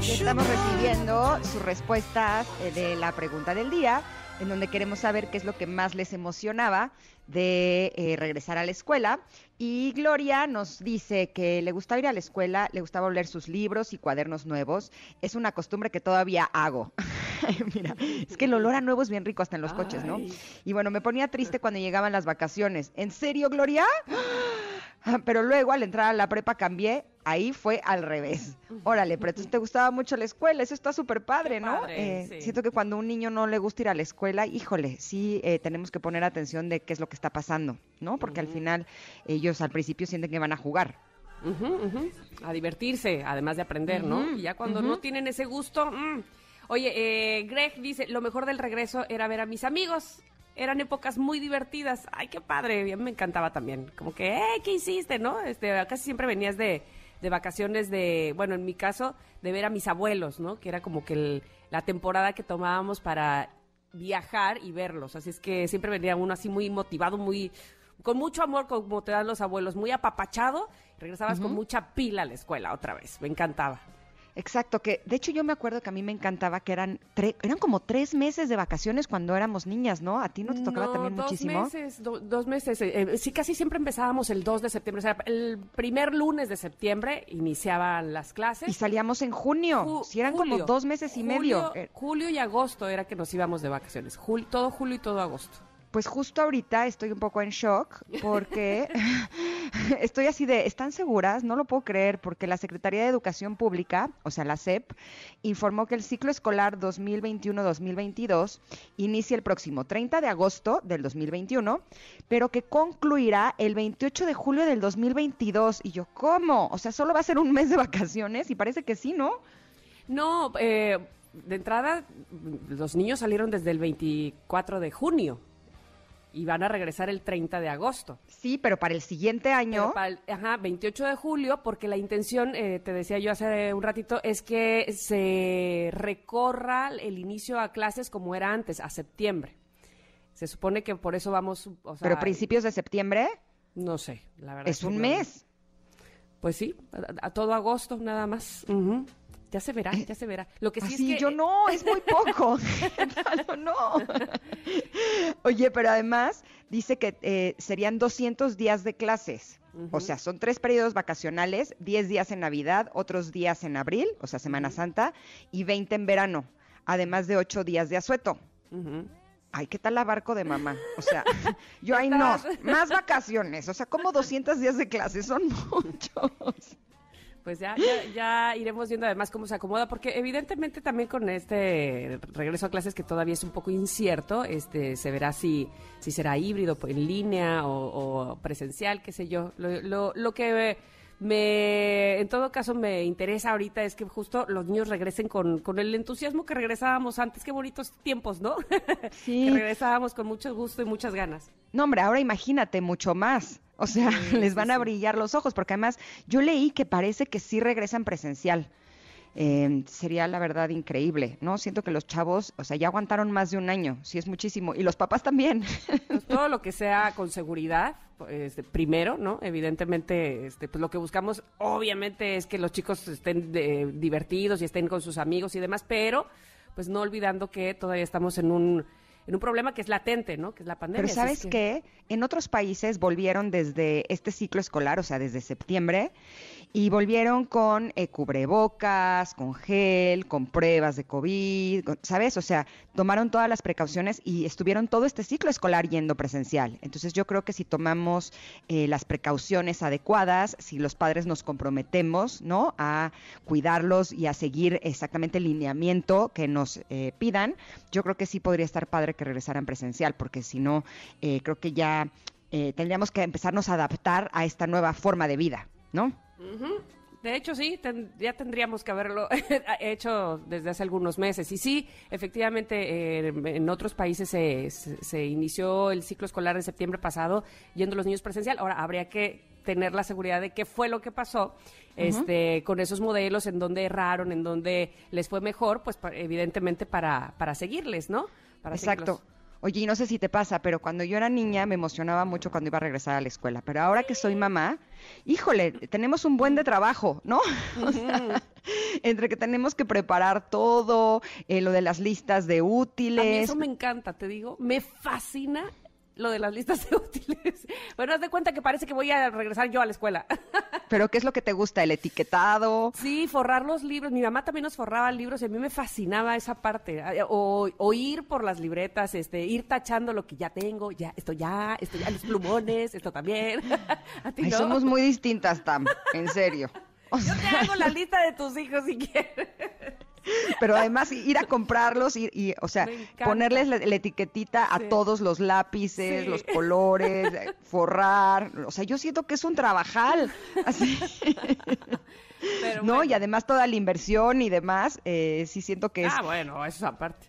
Estamos recibiendo sus respuestas eh, de la pregunta del día, en donde queremos saber qué es lo que más les emocionaba de eh, regresar a la escuela. Y Gloria nos dice que le gustaba ir a la escuela, le gustaba oler sus libros y cuadernos nuevos. Es una costumbre que todavía hago. Mira, es que el olor a nuevo es bien rico hasta en los coches, ¿no? Y bueno, me ponía triste cuando llegaban las vacaciones. ¿En serio, Gloria? Pero luego al entrar a la prepa cambié, ahí fue al revés. Órale, pero entonces te gustaba mucho la escuela, eso está súper padre, ¿no? padre, Eh, sí. Siento que cuando a un niño no le gusta ir a la escuela, híjole, sí eh, tenemos que poner atención de qué es lo que está pasando, ¿no? Porque al final ellos al principio sienten que van a jugar. A divertirse, además de aprender, ¿no? Y ya cuando no tienen ese gusto. mm. Oye, eh, Greg dice: Lo mejor del regreso era ver a mis amigos. Eran épocas muy divertidas. Ay, qué padre. A mí me encantaba también. Como que, eh, ¿qué hiciste, no? Este, casi siempre venías de, de vacaciones de, bueno, en mi caso, de ver a mis abuelos, ¿no? Que era como que el- la temporada que tomábamos para viajar y verlos. Así es que siempre venía uno así muy motivado, muy con mucho amor, como te dan los abuelos, muy apapachado. Regresabas con mucha pila a la escuela otra vez. Me encantaba. Exacto, que de hecho yo me acuerdo que a mí me encantaba que eran, tre- eran como tres meses de vacaciones cuando éramos niñas, ¿no? A ti no te tocaba No, también dos muchísimo. meses, do- dos meses. eh, eh, sí, casi siempre empezábamos el 2 de septiembre. O sea, el primer lunes de septiembre iniciaban las clases. Y salíamos en junio, Ju- si eran como dos meses y Julio- medio. Eh, Julio y agosto era que nos íbamos de vacaciones. Jul- todo julio y todo agosto. Pues justo ahorita estoy un poco en shock porque estoy así de, ¿están seguras? No lo puedo creer porque la Secretaría de Educación Pública, o sea, la SEP, informó que el ciclo escolar 2021-2022 inicia el próximo 30 de agosto del 2021, pero que concluirá el 28 de julio del 2022. Y yo, ¿cómo? O sea, solo va a ser un mes de vacaciones y parece que sí, ¿no? No, eh, de entrada, los niños salieron desde el 24 de junio y van a regresar el 30 de agosto. Sí, pero para el siguiente año... Pero para el- ajá, 28 de julio, porque la intención, eh, te decía yo hace un ratito, es que se recorra el inicio a clases como era antes, a septiembre. Se supone que por eso vamos, o sea, pero principios de septiembre no sé, la verdad. es que un mes. Pues sí, a, a todo agosto nada más. Ujú. Ya se verá, ya se verá. Lo que sí Así es que yo no, es muy poco. no, no. Oye, pero además dice que eh, serían 200 días de clases. O sea, son tres periodos vacacionales, 10 días en Navidad, otros días en abril, o sea, Semana Santa, y 20 en verano, además de 8 días de asueto. Ujú. Ay, ¿qué tal la barco de mamá? O sea, yo ahí no, más vacaciones, o sea, como 200 días de clases, son muchos. Pues ya, ya, ya iremos viendo además cómo se acomoda, porque evidentemente también con este regreso a clases que todavía es un poco incierto, este se verá si, si será híbrido, en línea o, o presencial, qué sé yo. Lo, lo, lo que me, en todo caso, me interesa ahorita es que justo los niños regresen con, con el entusiasmo que regresábamos antes. Qué bonitos tiempos, ¿no? Sí. que regresábamos con mucho gusto y muchas ganas. No, hombre, ahora imagínate mucho más. O sea, Sí, les sí, van a brillar los ojos, porque además yo leí que parece que sí regresan presencial. Eh, sería la verdad increíble, ¿no? Siento que los chavos, o sea, ya aguantaron más de un año, sí es muchísimo, y los papás también. Pues todo lo que sea con seguridad, este, primero, ¿no? Evidentemente, este, pues lo que buscamos, obviamente, es que los chicos estén eh, divertidos y estén con sus amigos y demás, pero pues no olvidando que todavía estamos en un en un problema que es latente, ¿no? Que es la pandemia. Pero ¿sabes es que- qué? En otros países volvieron desde este ciclo escolar, o sea, desde septiembre, y volvieron con eh, cubrebocas, con gel, con pruebas de COVID, con- ¿sabes? O sea, tomaron todas las precauciones y estuvieron todo este ciclo escolar yendo presencial. Entonces yo creo que si tomamos eh, las precauciones adecuadas, si los padres nos comprometemos, ¿no? A cuidarlos y a seguir exactamente el lineamiento que nos eh, pidan, yo creo que sí podría estar padre que regresaran presencial, porque si no, eh, creo que ya eh, tendríamos que empezarnos a adaptar a esta nueva forma de vida, ¿no? Ujú. De hecho, sí, ten- ya tendríamos que haberlo hecho desde hace algunos meses. Y sí, efectivamente, eh, en otros países se, se- se inició el ciclo escolar de septiembre pasado yendo los niños presencial. Ahora, habría que tener la seguridad de qué fue lo que pasó este, con esos modelos, en donde erraron, en donde les fue mejor, pues evidentemente para, para seguirles, ¿no? Para Exacto. seguirlos. Oye, y no sé si te pasa, pero cuando yo era niña me emocionaba mucho cuando iba a regresar a la escuela. Pero ahora que soy mamá, híjole, tenemos un buen de trabajo, ¿no? O sea, entre que tenemos que preparar todo, eh, lo de las listas de A mí útiles. eso me encanta, te digo, me fascina lo de las listas de útiles. Bueno, haz de cuenta que parece que voy a regresar yo a la escuela. Pero ¿qué es lo que te gusta? El etiquetado. Sí, forrar los libros. Mi mamá también nos forraba libros y a mí me fascinaba esa parte. Eh, O, o ir por las libretas, este, ir tachando lo que ya tengo, ya, esto ya, esto ya, los plumones, esto también. ¿A ti Ay, no? somos muy distintas, Tam, en serio. O Yo te hago la lista de tus hijos si quieres. Pero además ir a comprarlos y, y, o sea, ponerles la, la etiquetita a Sí. todos los lápices, Sí. los colores, eh, forrar. O sea, yo siento que es un trabajal. Así. Pero no, bueno. y además toda la inversión y demás, eh, sí siento que es... Ah, bueno, eso es aparte.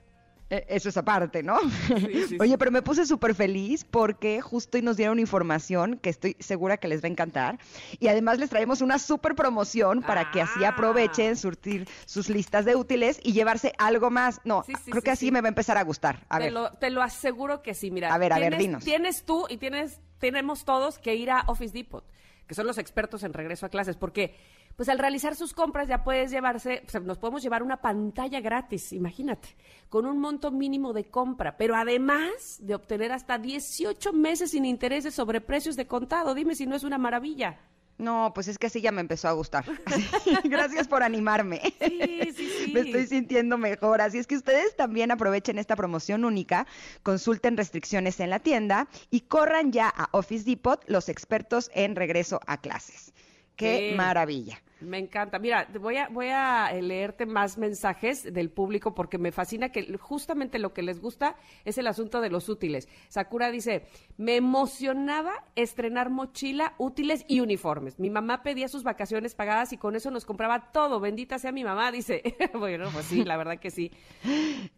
Eh, Eso es aparte, ¿no? sí, Oye, pero me puse súper feliz porque justo hoy nos dieron información que estoy segura que les va a encantar. Y además les traemos una súper promoción para que así Ah. aprovechen, surtir sus listas de útiles y llevarse algo más. No, Sí, sí, creo que así sí. me va a empezar a gustar. A te, ver. Lo, te lo aseguro que sí, mira. A ver, a ver, dinos. Tienes tú y tienes, tenemos todos que ir a Office Depot, que son los expertos en regreso a clases, porque pues al realizar sus compras ya puedes llevarse, nos podemos llevar una pantalla gratis, imagínate, con un monto mínimo de compra, pero además de obtener hasta 18 meses sin intereses sobre precios de contado. Dime si no es una maravilla. No, pues es que así ya me empezó a gustar. Gracias por animarme. Sí, sí, sí. Me estoy sintiendo mejor. Así es que ustedes también aprovechen esta promoción única, consulten restricciones en la tienda y corran ya a Office Depot, los expertos en regreso a clases. ¡Qué maravilla! Me encanta. Mira, voy a, voy a eh, leerte más mensajes del público porque me fascina que justamente lo que les gusta es el asunto de los útiles. Sakura dice, me emocionaba estrenar mochila, útiles y uniformes. Mi mamá pedía sus vacaciones pagadas y con eso nos compraba todo. Bendita sea mi mamá, dice. bueno, pues sí, la verdad que sí.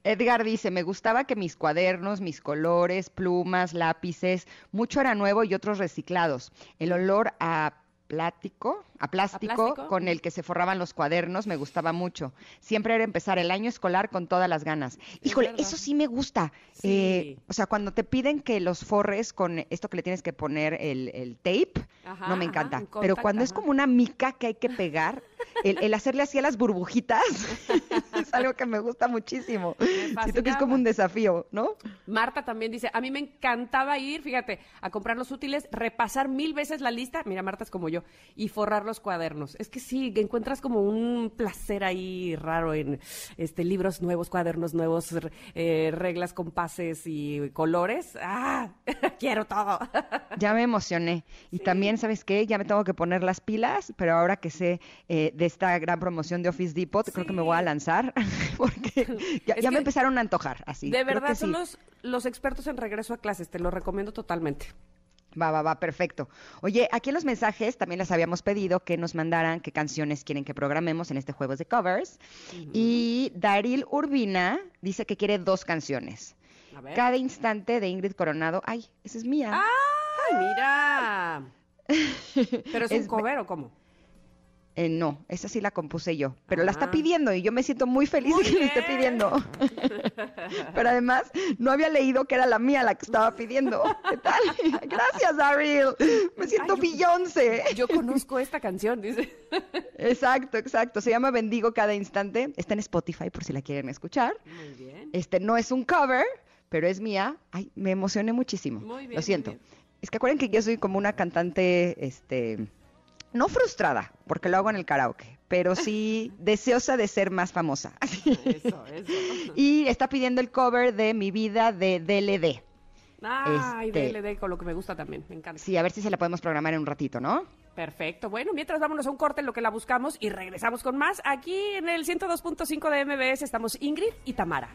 Edgar dice, me gustaba que mis cuadernos, mis colores, plumas, lápices, mucho era nuevo y otros reciclados. El olor a plástico, a plástico, plástico? con el que se forraban los cuadernos me gustaba mucho. Siempre era empezar el año escolar con todas las ganas. Híjole, eso sí me gusta. Sí. Eh, o sea, cuando te piden que los forres con esto que le tienes que poner el, el tape, Ajá, no me ajá, encanta. Pero cuando es como una mica que hay que pegar, el, el hacerle así a las burbujitas es algo que me gusta muchísimo. Siento que es como un desafío, ¿no? Marta también dice, a mí me encantaba ir, fíjate, a comprar los útiles, repasar mil veces la lista, mira, Marta es como yo, y forrar los cuadernos. Es que sí, encuentras como un placer ahí raro en este libros nuevos, cuadernos nuevos, eh, reglas, compases y colores. ¡Ah! Quiero todo. Ya me emocioné. Y también, ¿sabes qué? Ya me tengo que poner las pilas, pero ahora que sé eh, de esta gran promoción de Office Depot, creo que me voy a lanzar porque ya, me empezaron a antojar así. de verdad, son sí. los, los expertos en regreso a clases, te lo recomiendo totalmente. Va, va, va, perfecto. Oye, aquí en los mensajes también les habíamos pedido que nos mandaran qué canciones quieren que programemos en este Juegos de Covers. Y Daryl Urbina dice que quiere dos canciones. A ver. Cada instante de Ingrid Coronado. Ay, esa es mía. ¡Ay, mira! ¿Pero es, Es- un cover o cómo? Eh, no, esa sí la compuse yo, pero la está pidiendo y yo me siento muy feliz Muy de que la esté bien. pidiendo. pero además, no había leído que era la mía la que estaba pidiendo. ¿Qué tal? Gracias, Daryl. Me siento Ay, yo- conozco esta canción, dice. Exacto, exacto. Se llama Bendigo cada instante. Está en Spotify por si la quieren escuchar. Muy bien. Este no es un cover, pero es mía. Ay, me emocioné muchísimo. Muy bien, Lo siento. muy bien. Es que acuerden que yo soy como una cantante, este, no frustrada, porque lo hago en el karaoke, pero sí deseosa de ser más famosa. Eso, eso. Y está pidiendo el cover de Mi vida de DLD. Ay, Este- DLD con lo que me gusta también, me encanta. Sí, a ver si se la podemos programar en un ratito, ¿no? Perfecto. Bueno, mientras vámonos a un corte en lo que la buscamos y regresamos con más. Aquí en el 102.5 de MBS estamos Ingrid y Tamara.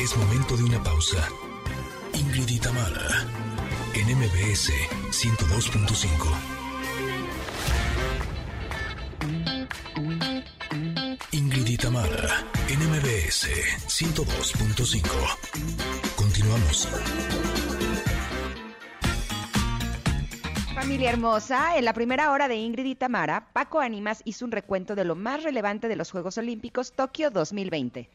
Es momento de una pausa. Ingrid y Tamara, en MBS 102.5. Ingrid y Tamara, en MBS 102.5. Continuamos. Familia hermosa, en la primera hora de Ingrid y Tamara, Paco Animas hizo un recuento de lo más relevante de los Juegos Olímpicos Tokio 2020.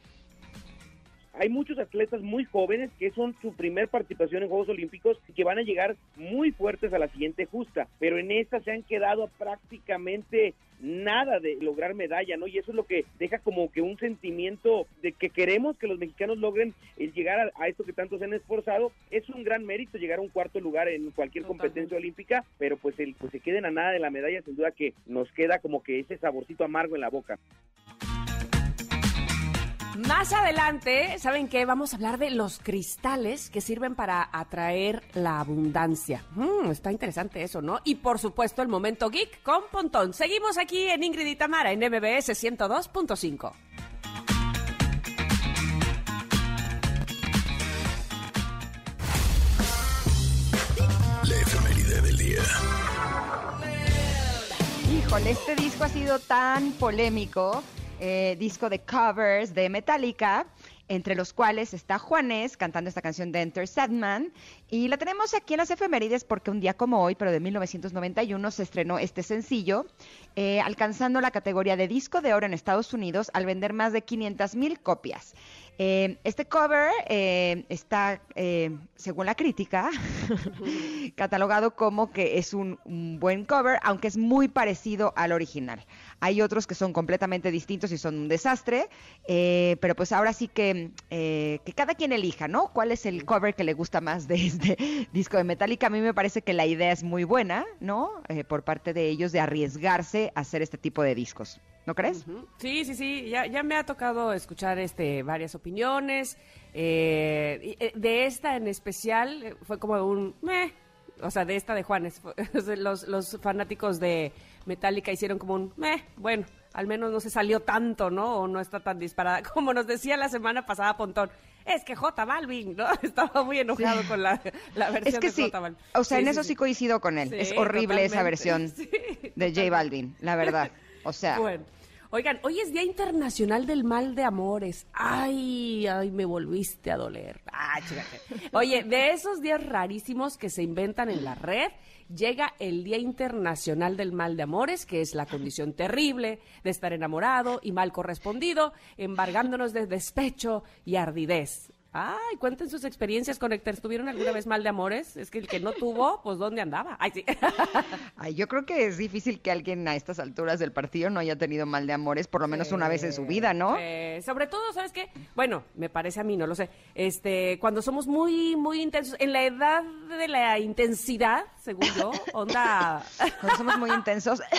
Hay muchos atletas muy jóvenes que son su primer participación en Juegos Olímpicos y que van a llegar muy fuertes a la siguiente justa, pero en esta se han quedado prácticamente nada de lograr medalla, ¿no? Y eso es lo que deja como que un sentimiento de que queremos que los mexicanos logren el llegar a, a esto que tanto se han esforzado. Es un gran mérito llegar a un cuarto lugar en cualquier competencia olímpica, pero pues el pues se queden a nada de la medalla, sin duda que nos queda como que ese saborcito amargo en la boca. Más adelante, ¿saben qué? Vamos a hablar de los cristales que sirven para atraer la abundancia. Mm, está interesante eso, ¿no? Y por supuesto, el momento geek con Pontón. Seguimos aquí en Ingrid y Tamara en MBS 102.5. La efeméride del día. Híjole, este disco ha sido tan polémico, eh, disco de covers de Metallica, entre los cuales está Juanes cantando esta canción de Enter Sadman, y la tenemos aquí en las efemérides porque un día como hoy, pero de 1991, se estrenó este sencillo, eh, alcanzando la categoría de disco de oro en Estados Unidos al vender más de 500 mil copias. Eh, este cover eh, está, eh, según la crítica, catalogado como que es un, un buen cover, aunque es muy parecido al original. Hay otros que son completamente distintos y son un desastre, eh, pero pues ahora sí que, eh, que cada quien elija, ¿no? ¿Cuál es el cover que le gusta más de este disco de Metallica? A mí me parece que la idea es muy buena, ¿no? Eh, por parte de ellos de arriesgarse a hacer este tipo de discos. ¿No crees? Sí, sí, sí, ya, ya me ha tocado escuchar este varias opiniones. eh, eh, de esta en especial eh, fue como un meh, o sea, de esta de Juanes. los, los fanáticos de Metallica hicieron como un meh, bueno, al menos no se salió tanto, ¿no? O no está tan disparada. Como nos decía la semana pasada Pontón, es que J Balvin, ¿no? Estaba muy enojado con la, la versión Es que de sí, J Balvin. o sea, Sí, en eso sí, coincido con él. Es horrible esa versión de J. Balvin, la verdad. O sea, Bueno, oigan, hoy es Día Internacional del Mal de Amores. Ay, ay, me volviste a doler. Ah. Oye, de esos días rarísimos que se inventan en la red, llega el Día Internacional del Mal de Amores, que es la condición terrible de estar enamorado y mal correspondido, embargándonos de despecho y ardidez. Ay, cuenten sus experiencias con Héctor. ¿Tuvieron alguna vez mal de amores? Es que el que no tuvo, pues ¿dónde andaba? Ay, sí. Ay, yo creo que es difícil que alguien a estas alturas del partido no haya tenido mal de amores por lo menos una vez en su vida, ¿no? Eh, sobre todo, ¿sabes qué? Bueno, me parece a mí, no lo sé. Este, cuando somos muy, muy intensos, en la edad de la intensidad, según yo, onda. Somos muy intensos.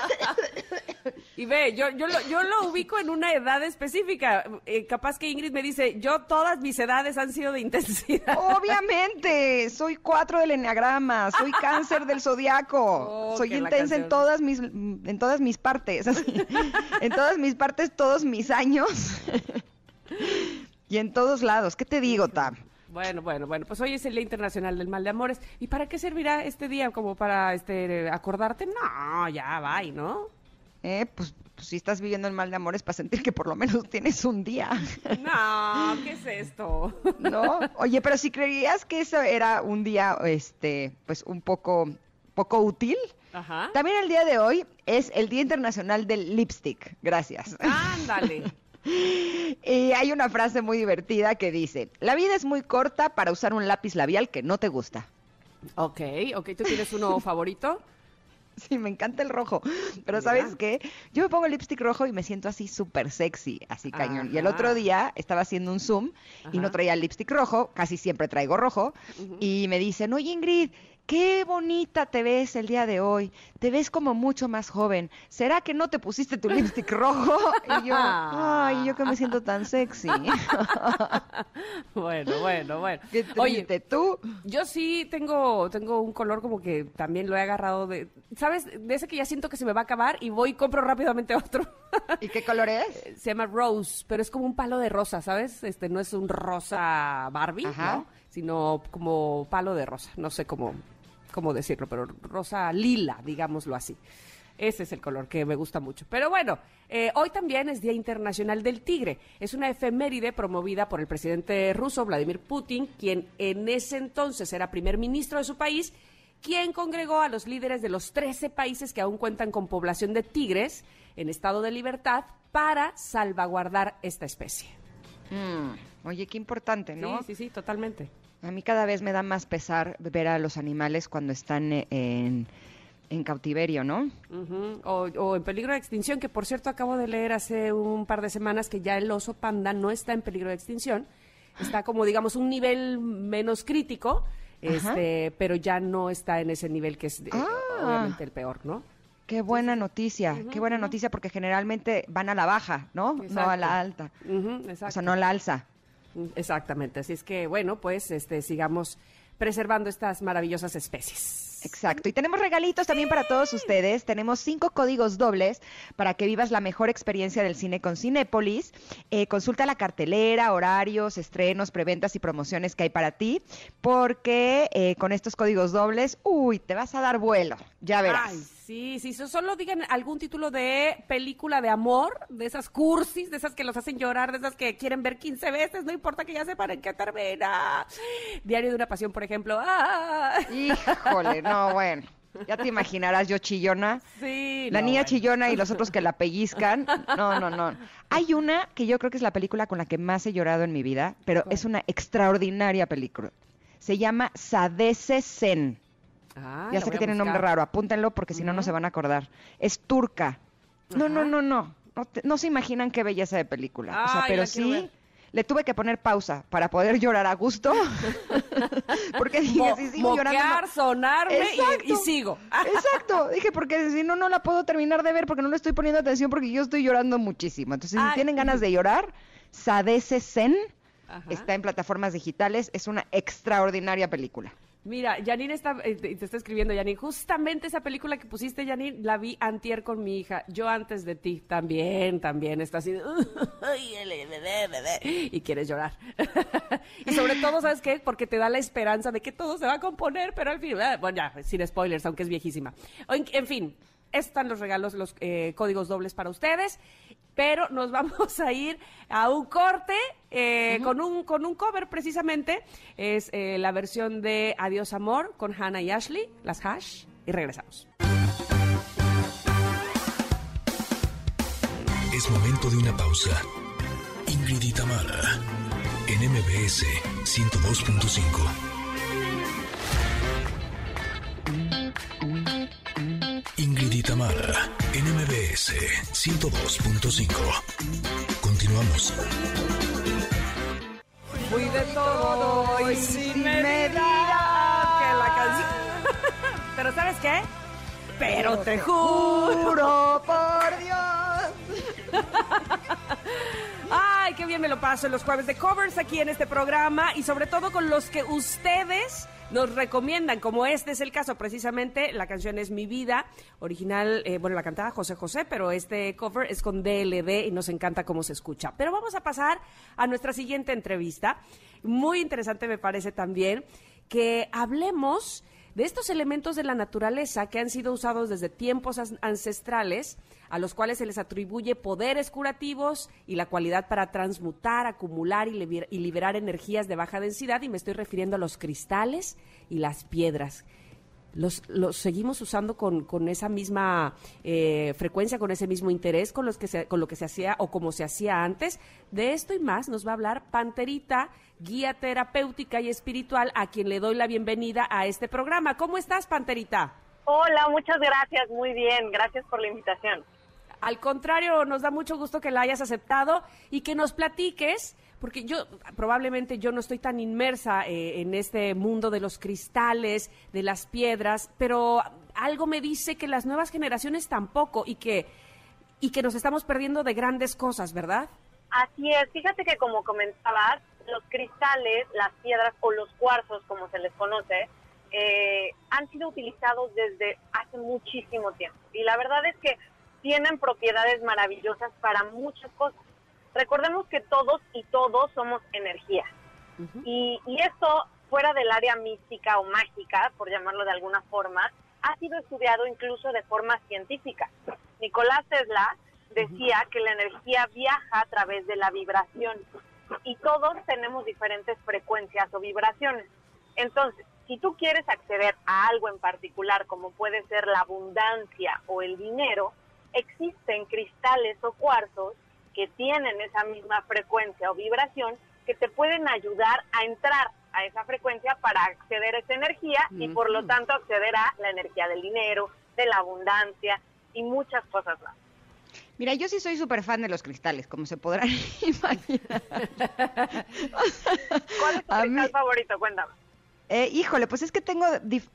Y ve, yo, yo, lo, yo lo ubico en una edad específica. Eh, capaz que Ingrid me dice, yo todas mis edades han sido de intensidad. Obviamente, soy cuatro del enneagrama, soy cáncer del zodiaco, Oh, soy intensa en todas mis en todas mis partes, así, en todas mis partes, todos mis años y en todos lados. ¿Qué te digo, Tam? Bueno, bueno, bueno, pues hoy es el Día Internacional del Mal de Amores. ¿Y para qué servirá este día? ¿Como para este acordarte? No, ya, bye, ¿no? Eh, pues, pues si estás viviendo el mal de amores para sentir que por lo menos tienes un día, No, ¿qué es esto? ¿no? Oye, pero si creías que eso era un día, este, pues un poco poco útil. Ajá. También el día de hoy es el Día Internacional del Lipstick. Gracias. Ándale. Y hay una frase muy divertida que dice, la vida es muy corta para usar un lápiz labial que no te gusta. Ok, ok, ¿tú tienes uno favorito? Sí, me encanta el rojo. Pero Mira. ¿sabes qué? Yo me pongo el lipstick rojo y me siento así súper sexy, así cañón. Y el otro día estaba haciendo un Zoom y no traía el lipstick rojo, casi siempre traigo rojo. Y me dicen, oye Ingrid, qué bonita te ves el día de hoy. Te ves como mucho más joven. ¿Será que no te pusiste tu lipstick rojo? Y yo, ay, yo que me siento tan sexy. Bueno, bueno, bueno. Qué Oye, tú. yo sí tengo, tengo un color como que también lo he agarrado de, ¿sabes? De ese que ya siento que se me va a acabar y voy y compro rápidamente otro. ¿Y qué color es? se llama Rose, pero es como un palo de rosa, ¿sabes? Este no es un rosa Barbie, Ajá. ¿no? Sino como palo de rosa, no sé cómo, cómo decirlo, pero rosa lila, digámoslo así. Ese es el color que me gusta mucho. Pero bueno, eh, hoy también es Día Internacional del Tigre. Es una efeméride promovida por el presidente ruso Vladimir Putin, quien en ese entonces era primer ministro de su país, quien congregó a los líderes de los 13 países que aún cuentan con población de tigres en estado de libertad para salvaguardar esta especie. Mm, Oye, qué importante, ¿no? Sí, sí, sí, totalmente. A mí cada vez me da más pesar ver a los animales cuando están eh, en, en cautiverio, ¿no? O, o en peligro de extinción, que por cierto acabo de leer hace un par de semanas que ya el oso panda no está en peligro de extinción. Está como, digamos, un nivel menos crítico, este, pero ya no está en ese nivel que es eh, Ah. obviamente el peor, ¿no? Qué buena noticia, qué buena noticia porque generalmente van a la baja, ¿no? No a la alta. Ujú, O sea, no a la alza. Exactamente. Así es que, bueno, pues este, sigamos preservando estas maravillosas especies. Exacto. Y tenemos regalitos también para todos ustedes. Tenemos cinco códigos dobles para que vivas la mejor experiencia del cine con Cinépolis. Eh, consulta la cartelera, horarios, estrenos, preventas y promociones que hay para ti, porque eh, con estos códigos dobles, uy, te vas a dar vuelo. Ya verás. Ay, sí, sí, so- solo digan algún título de película de amor, de esas cursis, de esas que los hacen llorar, de esas que quieren ver 15 veces, no importa que ya sepan en qué termina. Diario de una pasión, por ejemplo. ¡Ah! Híjole, no, bueno. Ya te imaginarás yo chillona. Sí, La no, niña bueno. chillona y los otros que la pellizcan. No, no, no. Hay una que yo creo que es la película con la que más he llorado en mi vida, pero es una extraordinaria película. Se llama Sadece Sen. Ah, ya sé que tiene un nombre raro, apúntenlo porque si no, no se van a acordar. Es turca. No, no, no, no. No, te- no se imaginan qué belleza de película. o sea, pero sí, le tuve que poner pausa para poder llorar a gusto. porque dije, Mo- si sigo llorando... no- moquear, sonarme y- sigo. Exacto, dije, porque si no, no la puedo terminar de ver porque no le estoy poniendo atención porque yo estoy llorando muchísimo. Entonces, si Ay. tienen ganas de llorar, Sadece Ajá. está en plataformas digitales, es una extraordinaria película. Mira, Janine está, eh, te, está escribiendo, Janine. Justamente esa película que pusiste, Janine, la vi antier con mi hija. Yo antes de ti, también, también. Está así, y quieres llorar. y sobre todo, ¿sabes qué? Porque te da la esperanza de que todo se va a componer, pero al fin, ah, bueno, ya, sin spoilers, aunque es viejísima. En, en fin, están los regalos, los eh, códigos dobles para ustedes. Pero nos vamos a ir a un corte eh, con, un, con un cover precisamente. Es eh, la versión de Adiós Amor con Hannah y Ashley, las Hash, y regresamos. Es momento de una pausa. Ingrid y Tamara en MBS 102.5. MBS 102.5. Continuamos. Fui de todo y sin medida. Que la canción. Pero ¿sabes qué? Pero te juro. Juro por Dios. Ay, qué bien me lo paso en los jueves de covers aquí en este programa y sobre todo con los que ustedes nos recomiendan, como este es el caso precisamente, la canción es Mi Vida, original, eh, bueno, la cantaba José José, pero este cover es con DLD y nos encanta cómo se escucha. Pero vamos a pasar a nuestra siguiente entrevista. Muy interesante me parece también que hablemos de estos elementos de la naturaleza que han sido usados desde tiempos ancestrales, a los cuales se les atribuye poderes curativos y la cualidad para transmutar, acumular y, liber- y liberar energías de baja densidad, y me estoy refiriendo a los cristales y las piedras. Los, seguimos usando con, con esa misma eh, frecuencia, con ese mismo interés, con, los que se, con lo que se hacía o como se hacía antes. De esto y más nos va a hablar Panterita, guía terapéutica y espiritual, a quien le doy la bienvenida a este programa. ¿Cómo estás, Panterita? Hola, muchas gracias, muy bien, gracias por la invitación. Al contrario, nos da mucho gusto que la hayas aceptado y que nos platiques, porque yo probablemente yo no estoy tan inmersa eh, en este mundo de los cristales, de las piedras, pero algo me dice que las nuevas generaciones tampoco y que y que nos estamos perdiendo de grandes cosas, ¿verdad? Así es, fíjate que como comentabas, los cristales, las piedras o los cuarzos, como se les conoce, eh, han sido utilizados desde hace muchísimo tiempo. Y la verdad es que tienen propiedades maravillosas para muchas cosas. Recordemos que todos y todos somos energía. y, y esto, fuera del área mística o mágica, por llamarlo de alguna forma, ha sido estudiado incluso de forma científica. Nicolás Tesla decía que la energía viaja a través de la vibración y todos tenemos diferentes frecuencias o vibraciones. Entonces, si tú quieres acceder a algo en particular, como puede ser la abundancia o el dinero, existen cristales o cuarzos que tienen esa misma frecuencia o vibración que te pueden ayudar a entrar a esa frecuencia para acceder a esa energía y por lo tanto acceder a la energía del dinero, de la abundancia y muchas cosas más. Mira, yo sí soy súper fan de los cristales, como se podrán imaginar. ¿Cuál es tu cristal mí- favorito? Cuéntame. Eh, híjole, pues es que tengo,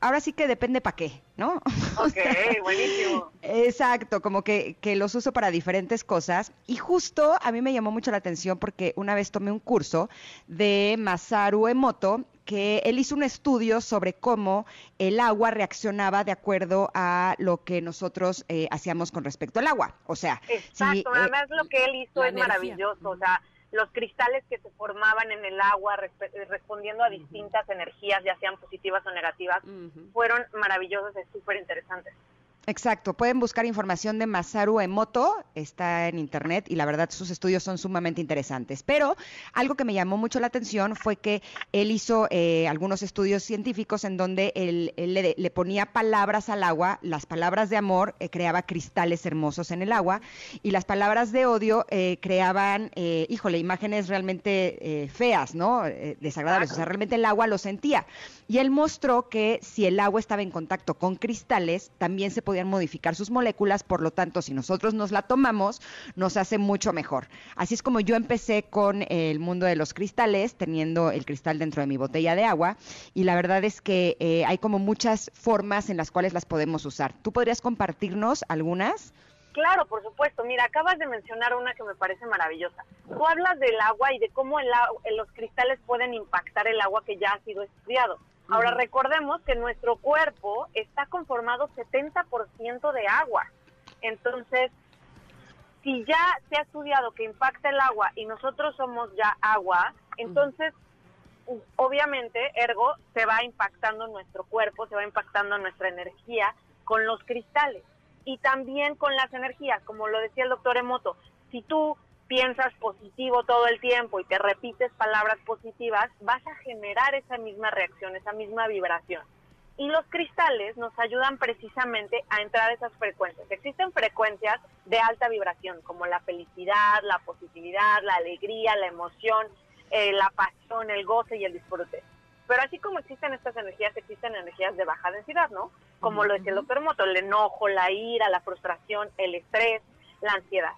ahora sí que depende para qué, ¿no? O Ok, sea, buenísimo. Exacto, como que, que los uso para diferentes cosas. Y justo a mí me llamó mucho la atención porque una vez tomé un curso de Masaru Emoto, que él hizo un estudio sobre cómo el agua reaccionaba de acuerdo a lo que nosotros eh, hacíamos con respecto al agua. O sea, si, Exacto, eh, además lo que él hizo es energía. maravilloso, o sea, los cristales que se formaban en el agua eh, respondiendo a distintas energías, ya sean positivas o negativas, fueron maravillosos, es súper interesante. Exacto, pueden buscar información de Masaru Emoto, está en internet y la verdad sus estudios son sumamente interesantes. Pero algo que me llamó mucho la atención fue que él hizo eh, algunos estudios científicos en donde él, él le, le ponía palabras al agua, las palabras de amor eh, creaba cristales hermosos en el agua y las palabras de odio eh, creaban, eh, híjole, imágenes realmente eh, feas, ¿no? Eh, desagradables, o sea, realmente el agua lo sentía. Y él mostró que si el agua estaba en contacto con cristales, también se modificar sus moléculas, por lo tanto, si nosotros nos la tomamos, nos hace mucho mejor. Así es como yo empecé con el mundo de los cristales, teniendo el cristal dentro de mi botella de agua, y la verdad es que eh, hay como muchas formas en las cuales las podemos usar. ¿Tú podrías compartirnos algunas? Claro, por supuesto. Mira, acabas de mencionar una que me parece maravillosa. Tú hablas del agua y de cómo el los cristales pueden impactar el agua que ya ha sido estudiado. Ahora recordemos que nuestro cuerpo está conformado 70% de agua. Entonces, si ya se ha estudiado que impacta el agua y nosotros somos ya agua, entonces obviamente, ergo, se va impactando nuestro cuerpo, se va impactando nuestra energía con los cristales y también con las energías, como lo decía el doctor Emoto. Si tú piensas positivo todo el tiempo y te repites palabras positivas, vas a generar esa misma reacción, esa misma vibración. Y los cristales nos ayudan precisamente a entrar a esas frecuencias. Existen frecuencias de alta vibración, como la felicidad, la positividad, la alegría, la emoción. eh, la pasión, el goce y el disfrute. Pero así como existen estas energías, existen energías de baja densidad, ¿no? Como lo decía el doctor Moto, el enojo, la ira, la frustración, el estrés, la ansiedad.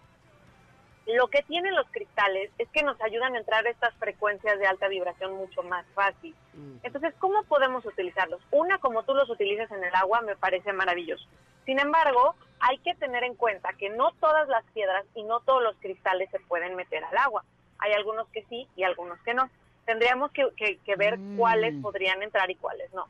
Lo que tienen los cristales es que nos ayudan a entrar a estas frecuencias de alta vibración mucho más fácil. Entonces, ¿cómo podemos utilizarlos? Una, como tú los utilizas en el agua, me parece maravilloso. Sin embargo, hay que tener en cuenta que no todas las piedras y no todos los cristales se pueden meter al agua. Hay algunos que sí y algunos que no. Tendríamos que, que- que ver cuáles podrían entrar y cuáles no.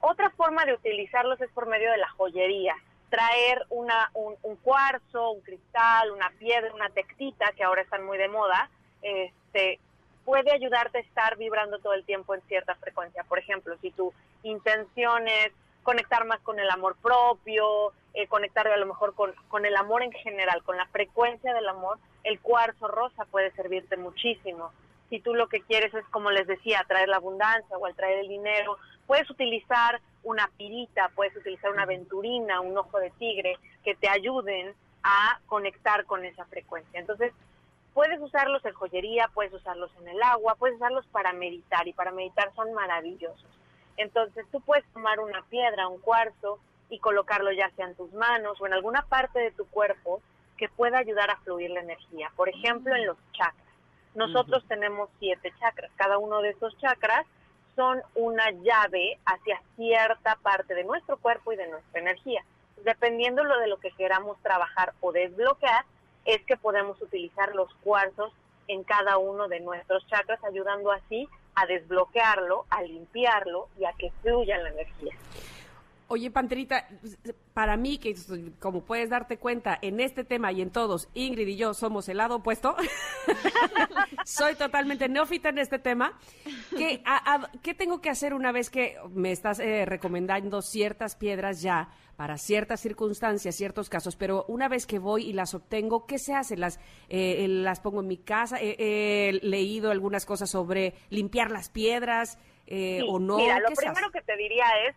Otra forma de utilizarlos es por medio de la joyería. Traer una, un, un cuarzo, un cristal, una piedra, una tectita, que ahora están muy de moda, este, puede ayudarte a estar vibrando todo el tiempo en cierta frecuencia. Por ejemplo, si tu intención es conectar más con el amor propio, eh, conectar a lo mejor con el amor en general, con la frecuencia del amor, el cuarzo rosa puede servirte muchísimo. Si tú lo que quieres es, como les decía, traer la abundancia o al traer el dinero, puedes utilizar una pirita, puedes utilizar una aventurina, un ojo de tigre, que te ayuden a conectar con esa frecuencia. Entonces, puedes usarlos en joyería, puedes usarlos en el agua, puedes usarlos para meditar y para meditar son maravillosos. Entonces tú puedes tomar una piedra, un cuarzo y colocarlo ya sea en tus manos o en alguna parte de tu cuerpo que pueda ayudar a fluir la energía. Por ejemplo, en los chakras. Nosotros tenemos siete chakras. Cada uno de estos chakras son una llave hacia cierta parte de nuestro cuerpo y de nuestra energía. Dependiendo lo de lo que queramos trabajar o desbloquear, es que podemos utilizar los cuarzos en cada uno de nuestros chakras, ayudando así a desbloquearlo, a limpiarlo y a que fluya la energía. Oye, Panterita, para mí, que como puedes darte cuenta, en este tema y en todos, Ingrid y yo somos el lado opuesto. Soy totalmente neófita en este tema. ¿Qué, a- a- qué tengo que hacer una vez que me estás eh, recomendando ciertas piedras ya para ciertas circunstancias, ciertos casos? Pero una vez que voy y las obtengo, ¿qué se hace? ¿Las, eh, las pongo en mi casa? Eh, He leído algunas cosas sobre limpiar las piedras eh, Sí, o no. Mira, lo primero que te diría es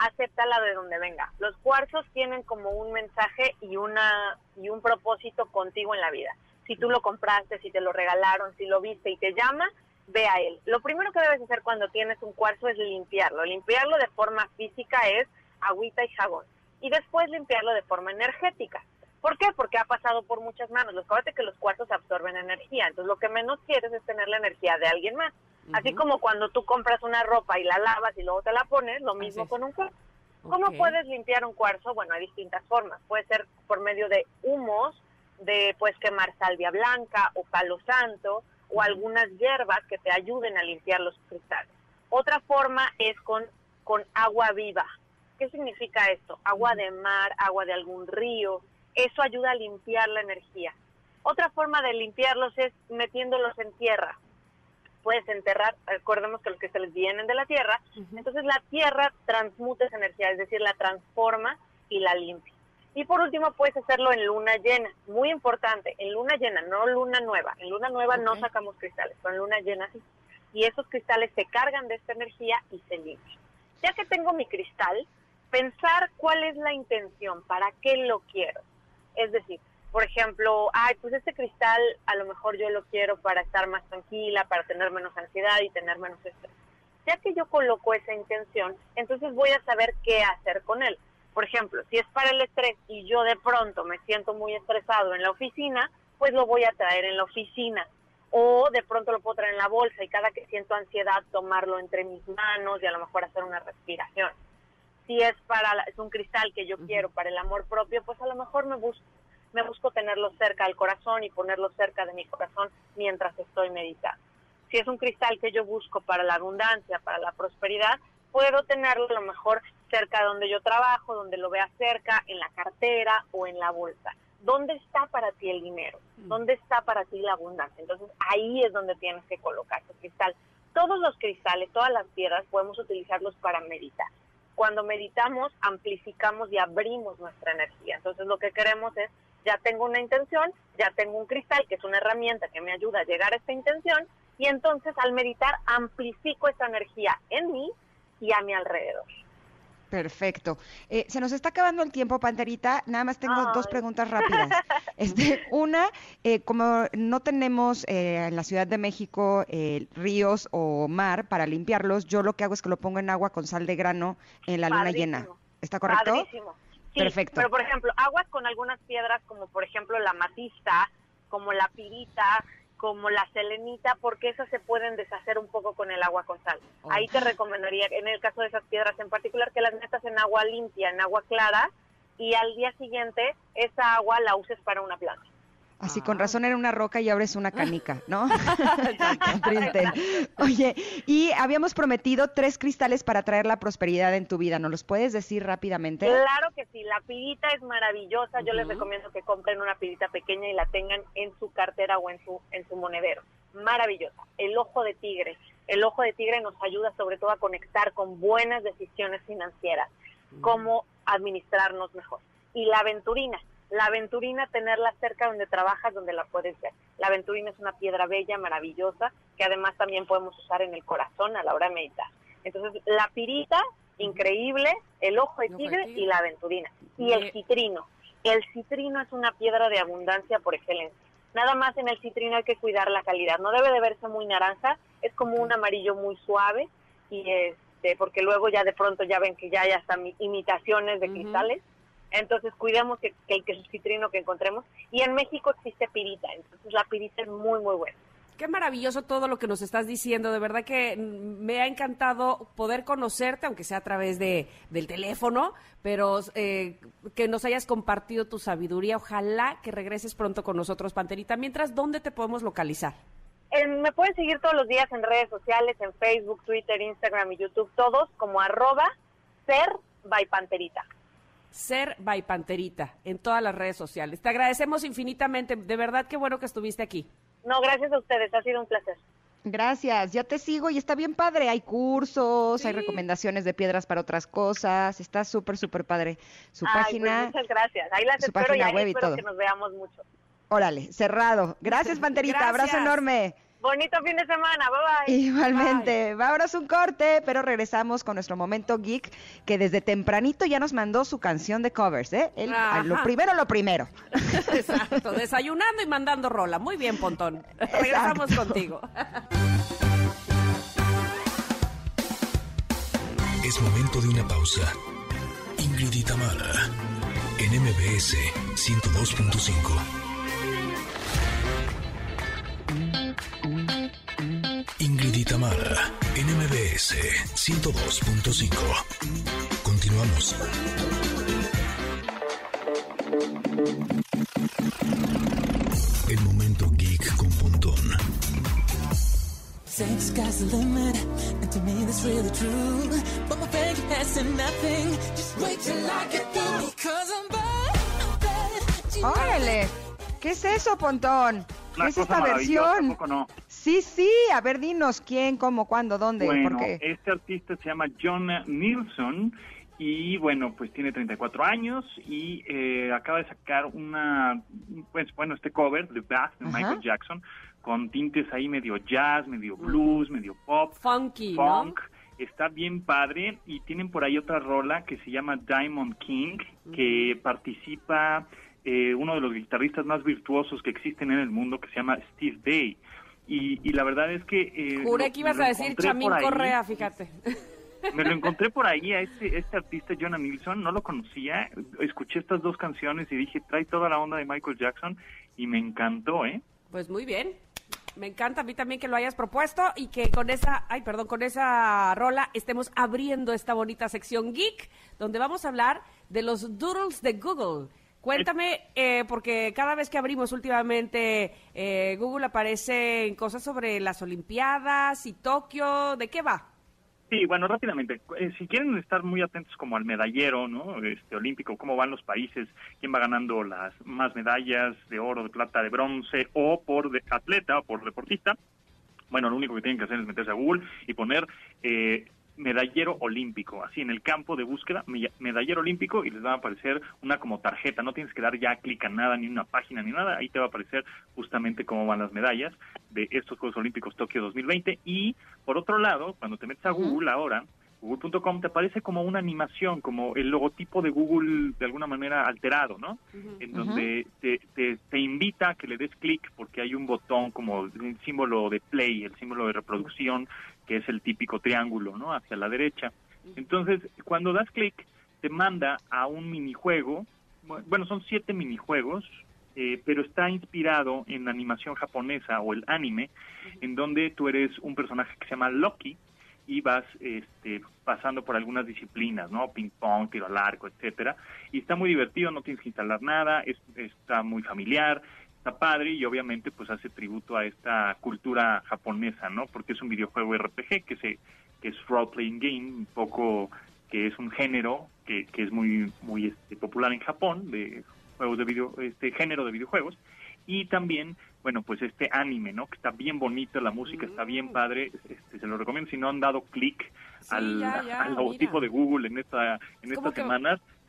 acéptala de donde venga. Los cuarzos tienen como un mensaje y una y un propósito contigo en la vida. Si tú lo compraste, si te lo regalaron, si lo viste y te llama, ve a él. Lo primero que debes hacer cuando tienes un cuarzo es limpiarlo. Limpiarlo de forma física es agüita y jabón. Y después limpiarlo de forma energética. ¿Por qué? Porque ha pasado por muchas manos. Acuérdate que los cuarzos absorben energía. Entonces lo que menos quieres es tener la energía de alguien más. Así como cuando tú compras una ropa y la lavas y luego te la pones, lo mismo con un cuarzo. ¿Cómo puedes limpiar un cuarzo? Bueno, hay distintas formas. Puede ser por medio de humos, de pues quemar salvia blanca o palo santo o algunas hierbas que te ayuden a limpiar los cristales. Otra forma es con, con agua viva. ¿Qué significa esto? Agua de mar, agua de algún río. Eso ayuda a limpiar la energía. Otra forma de limpiarlos es metiéndolos en tierra puedes enterrar, recordemos que los cristales vienen de la tierra, entonces la tierra transmuta esa energía, es decir, la transforma y la limpia. Y por último, puedes hacerlo en luna llena, muy importante, en luna llena, no luna nueva. En luna nueva no sacamos cristales, pero en luna llena sí. Y esos cristales se cargan de esta energía y se limpian. Ya que tengo mi cristal, pensar cuál es la intención, para qué lo quiero. Es decir, por ejemplo, ay, pues este cristal a lo mejor yo lo quiero para estar más tranquila, para tener menos ansiedad y tener menos estrés. Ya que yo coloco esa intención, entonces voy a saber qué hacer con él. Por ejemplo, si es para el estrés y yo de pronto me siento muy estresado en la oficina, pues lo voy a traer en la oficina. O de pronto lo puedo traer en la bolsa y cada que siento ansiedad tomarlo entre mis manos y a lo mejor hacer una respiración. Si es para es un cristal que yo quiero para el amor propio, pues a lo mejor me busco me busco tenerlo cerca del corazón y ponerlo cerca de mi corazón mientras estoy meditando. Si es un cristal que yo busco para la abundancia, para la prosperidad, puedo tenerlo a lo mejor cerca de donde yo trabajo, donde lo vea cerca, en la cartera o en la bolsa. ¿Dónde está para ti el dinero? ¿Dónde está para ti la abundancia? Entonces ahí es donde tienes que colocar tu cristal. Todos los cristales, todas las piedras podemos utilizarlos para meditar. Cuando meditamos, amplificamos y abrimos nuestra energía. Entonces lo que queremos es, ya tengo una intención, ya tengo un cristal, que es una herramienta que me ayuda a llegar a esta intención, y entonces al meditar amplifico esa energía en mí y a mi alrededor. Perfecto. Eh, se nos está acabando el tiempo, Panterita. Nada más tengo dos preguntas rápidas. Este, una, eh, como no tenemos eh, en la Ciudad de México eh, ríos o mar para limpiarlos, yo lo que hago es que lo pongo en agua con sal de grano en la luna llena. ¿Está correcto? Padrísimo. Sí, Perfecto. Pero, por ejemplo, aguas con algunas piedras, como por ejemplo la matista, como la pirita, como la selenita, porque esas se pueden deshacer un poco con el agua con sal. Oh. Ahí te recomendaría, en el caso de esas piedras en particular, que las metas en agua limpia, en agua clara, y al día siguiente esa agua la uses para una planta. Así con razón era una roca y ahora es una canica, ¿no? Oye, y habíamos prometido tres cristales para traer la prosperidad en tu vida. ¿Nos los puedes decir rápidamente? Claro que sí, la pirita es maravillosa. Yo les recomiendo que compren una pirita pequeña y la tengan en su cartera o en su en su monedero. Maravillosa. El ojo de tigre. El ojo de tigre nos ayuda sobre todo a conectar con buenas decisiones financieras, cómo administrarnos mejor. Y la aventurina. La aventurina, tenerla cerca donde trabajas, donde la puedes ver. La aventurina es una piedra bella, maravillosa, que además también podemos usar en el corazón a la hora de meditar. Entonces, la pirita, increíble, el ojo de tigre y la aventurina. Y el citrino. El citrino es una piedra de abundancia por excelencia. Nada más en el citrino hay que cuidar la calidad. No debe de verse muy naranja, es como un amarillo muy suave y este porque luego ya de pronto ya ven que ya hay hasta mi- imitaciones de cristales. Entonces cuidemos que, que el que el citrino que encontremos. Y en México existe pirita, entonces la pirita es muy muy buena. Qué maravilloso todo lo que nos estás diciendo. De verdad que mm, me ha encantado poder conocerte, aunque sea a través de, del teléfono, pero eh, que nos hayas compartido tu sabiduría. Ojalá que regreses pronto con nosotros, Panterita. Mientras, ¿dónde te podemos localizar? Eh, me pueden seguir todos los días en redes sociales, en Facebook, Twitter, Instagram y YouTube, todos como arroba ser by panterita. Ser by Panterita en todas las redes sociales. Te agradecemos infinitamente. De verdad, qué bueno que estuviste aquí. No, gracias a ustedes, ha sido un placer. Gracias, ya te sigo y está bien padre. Hay cursos, hay recomendaciones de piedras para otras cosas. Está súper, súper padre. Su Ay, pues página, muchas gracias. Ahí las su espero y página ahí web y espero todo. que nos veamos mucho. órale, cerrado. Gracias, Panterita. Abrazo Gracias. enorme. Bonito fin de semana, bye bye. Igualmente, vámonos un corte, pero regresamos con nuestro momento geek, que desde tempranito ya nos mandó su canción de covers, ¿eh? Lo primero, lo primero. Exacto, desayunando y mandando rola. Muy bien, Pontón. Regresamos contigo. Es momento de una pausa. Ingrid y Tamara, en MBS 102.5. Ingrid y Tamara, en MBS 102.5. Continuamos. El momento geek con Pontón. Say the sky's the limit, and to me that's really true. But my has nothing. Just wait till I get through. Cause I'm bad, I'm bad. You know ¡Órale! ¿Qué es eso, Pontón? ¿Qué Una es cosa esta maravillosa, versión? ¿a poco no? Sí, sí, a ver, dinos quién, cómo, cuándo, dónde, Bueno, por qué. este artista se llama John Nilsson y bueno, pues tiene 34 años y eh, acaba de sacar una, pues bueno, este cover de Bath de Ajá. Michael Jackson con tintes ahí medio jazz, medio blues, medio pop, Funky, ¿no? funk. Está bien padre y tienen por ahí otra rola que se llama Diamond King que participa eh, uno de los guitarristas más virtuosos que existen en el mundo que se llama Steve Day. Y, y la verdad es que... eh, Juré lo- que ibas a decir Chamín. Correa, fíjate. Me lo encontré por ahí a este, este artista, Jonah Nilsson, no lo conocía. Escuché estas dos canciones y dije, trae toda la onda de Michael Jackson y me encantó, ¿eh? Pues muy bien. Me encanta a mí también que lo hayas propuesto y que con esa, ay, perdón, con esa rola estemos abriendo esta bonita sección geek, donde vamos a hablar de los doodles de Google. Cuéntame, eh, porque cada vez que abrimos últimamente eh, Google aparece en cosas sobre las Olimpiadas y Tokio. ¿De qué va? Sí, bueno, rápidamente, eh, si quieren estar muy atentos como al medallero, ¿no? Este olímpico, cómo van los países, quién va ganando las más medallas de oro, de plata, de bronce, o por de- atleta o por deportista, bueno, lo único que tienen que hacer es meterse a Google y poner eh, medallero olímpico, así en el campo de búsqueda, me- medallero olímpico, y les va a aparecer una como tarjeta, no tienes que dar ya clic a nada, ni una página, ni nada, ahí te va a aparecer justamente cómo van las medallas de estos Juegos Olímpicos Tokio 2020, y por otro lado, cuando te metes a Google ahora, google.com, te aparece como una animación, como el logotipo de Google de alguna manera alterado, ¿no? En donde te, te, te invita a que le des clic porque hay un botón como un símbolo de play, el símbolo de reproducción, que es el típico triángulo, ¿no? Hacia la derecha. Entonces, cuando das clic, te manda a un minijuego, bu- bueno, son siete minijuegos, eh, pero está inspirado en la animación japonesa o el anime, en donde tú eres un personaje que se llama Loki y vas este, pasando por algunas disciplinas, ¿no? Ping pong, tiro al arco, etcétera. Y está muy divertido, no tienes que instalar nada, es- está muy familiar, está padre y obviamente pues hace tributo a esta cultura japonesa, ¿no? Porque es un videojuego RPG que se que es role playing game, un poco que es un género que, que es muy muy este, popular en Japón de juegos de video este género de videojuegos y también bueno pues este anime no que está bien bonito la música está bien padre este, se lo recomiendo si no han dado clic Sí, al, ya, ya, al logotipo mira. de Google en esta en ¿Cómo estas que-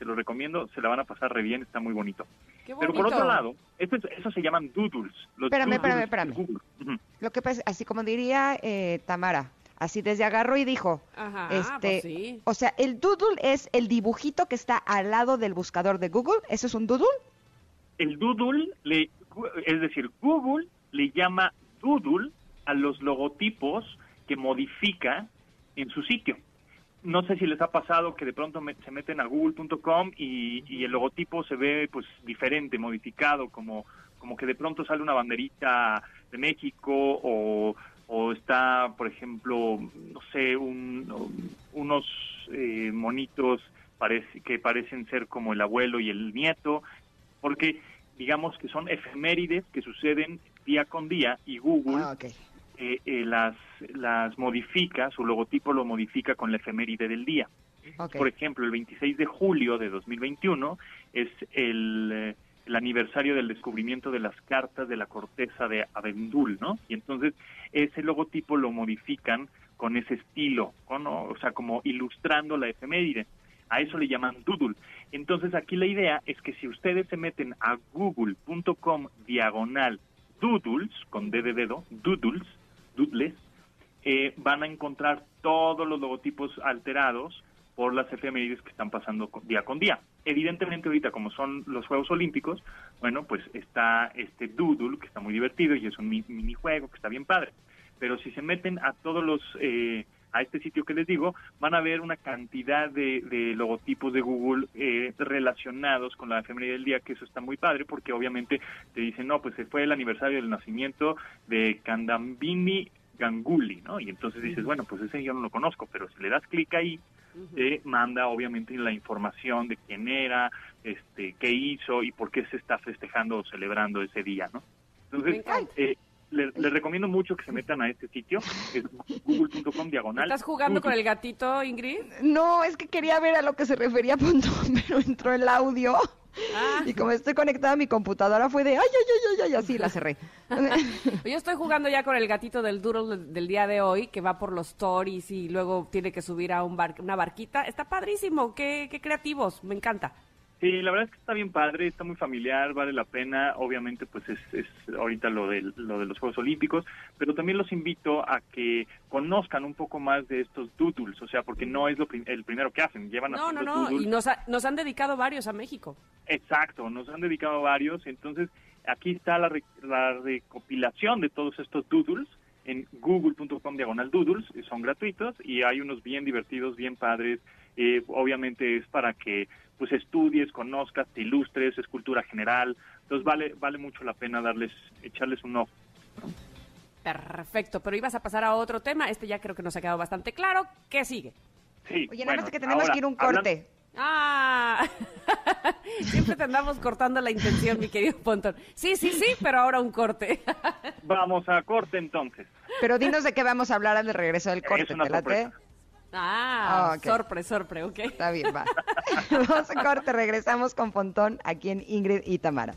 se lo recomiendo se la van a pasar re bien está muy bonito Qué pero por otro lado esto es- eso se llaman doodles los Espérame, espérame, doodles espérame. Google. Ujú. Lo que pasa, así como diría eh, Tamara, así desde agarró y dijo, Ajá, este, pues sí. o sea, el doodle es el dibujito que está al lado del buscador de Google, ¿eso es un doodle? el doodle, le, es decir, Google le llama doodle a los logotipos que modifica en su sitio. No sé si les ha pasado que de pronto se meten a google.com y, y el logotipo se ve pues diferente, modificado, como, como que de pronto sale una banderita de México o, está, por ejemplo, no sé, un- unos eh, monitos que parecen ser como el abuelo y el nieto, porque digamos que son efemérides que suceden día con día y Google Ah. Eh, eh, las, las modifica, su logotipo lo modifica con la efeméride del día. Por ejemplo, el 26 de julio de 2021 es el, eh, el aniversario del descubrimiento de las cartas de la corteza de Abendul, ¿no? Y entonces ese logotipo lo modifican con ese estilo, ¿no? o sea, como ilustrando la efeméride. A eso le llaman doodle. Entonces aquí la idea es que si ustedes se meten a google.com diagonal doodles, con D de dedo, doodles, doodles, eh, van a encontrar todos los logotipos alterados por las efemérides que están pasando día con día. Evidentemente ahorita como son los Juegos Olímpicos, bueno, pues está este doodle que está muy divertido y es un mi- minijuego que está bien padre. Pero si se meten a todos los eh, a este sitio que les digo, van a ver una cantidad de, de logotipos de Google eh, relacionados con la efeméride del día, que eso está muy padre, porque obviamente te dicen, no, pues se fue el aniversario del nacimiento de Kandambini Ganguly, ¿no? Y entonces dices, bueno, pues ese yo no lo conozco, pero si le das clic ahí, te manda obviamente la información de quién era, este, qué hizo y por qué se está festejando o celebrando ese día, ¿no? Entonces, eh, le- les recomiendo mucho que se metan a este sitio, es google.com diagonal. ¿Estás jugando con el gatito, Ingrid? No, es que quería ver a lo que se refería Pontón, pero entró el audio. Ah. Y como estoy conectada a mi computadora fue de ay, ay, ay, ay, ay, así la cerré. Yo estoy jugando ya con el gatito del del, del día de hoy, que va por los stories y luego tiene que subir a un bar, una barquita. Está padrísimo, qué, qué creativos, me encanta. Sí, la verdad es que está bien padre, está muy familiar, vale la pena. Obviamente, pues es, es ahorita lo de, lo de los Juegos Olímpicos, pero también los invito a que conozcan un poco más de estos doodles, o sea, porque no es lo prim- el primero que hacen, llevan No, no, haciendo no, doodles y nos, ha- nos han dedicado varios a México. Exacto, nos han dedicado varios, entonces aquí está la, re- la recopilación de todos estos doodles en google.com diagonal doodles, son gratuitos y hay unos bien divertidos, bien padres, eh, obviamente es para que pues estudies, conozcas, te ilustres, es cultura general, entonces vale, vale mucho la pena darles, echarles un ojo. Perfecto, pero ibas a pasar a otro tema, este ya creo que nos ha quedado bastante claro. ¿Qué sigue? Sí, Oye, nada bueno, más que tenemos ahora, que ir a un hablan- corte. Ah, siempre te andamos cortando la intención, mi querido Pontón. Sí, sí, sí, pero ahora un corte. Vamos a corte entonces. Pero dinos de qué vamos a hablar al de regreso del corte, una ¿te late? sorpresa. Ah, Ah, ok. sorpre, sorpre, ok. Está bien, va. vamos a corte, regresamos con Pontón aquí en Ingrid y Tamara.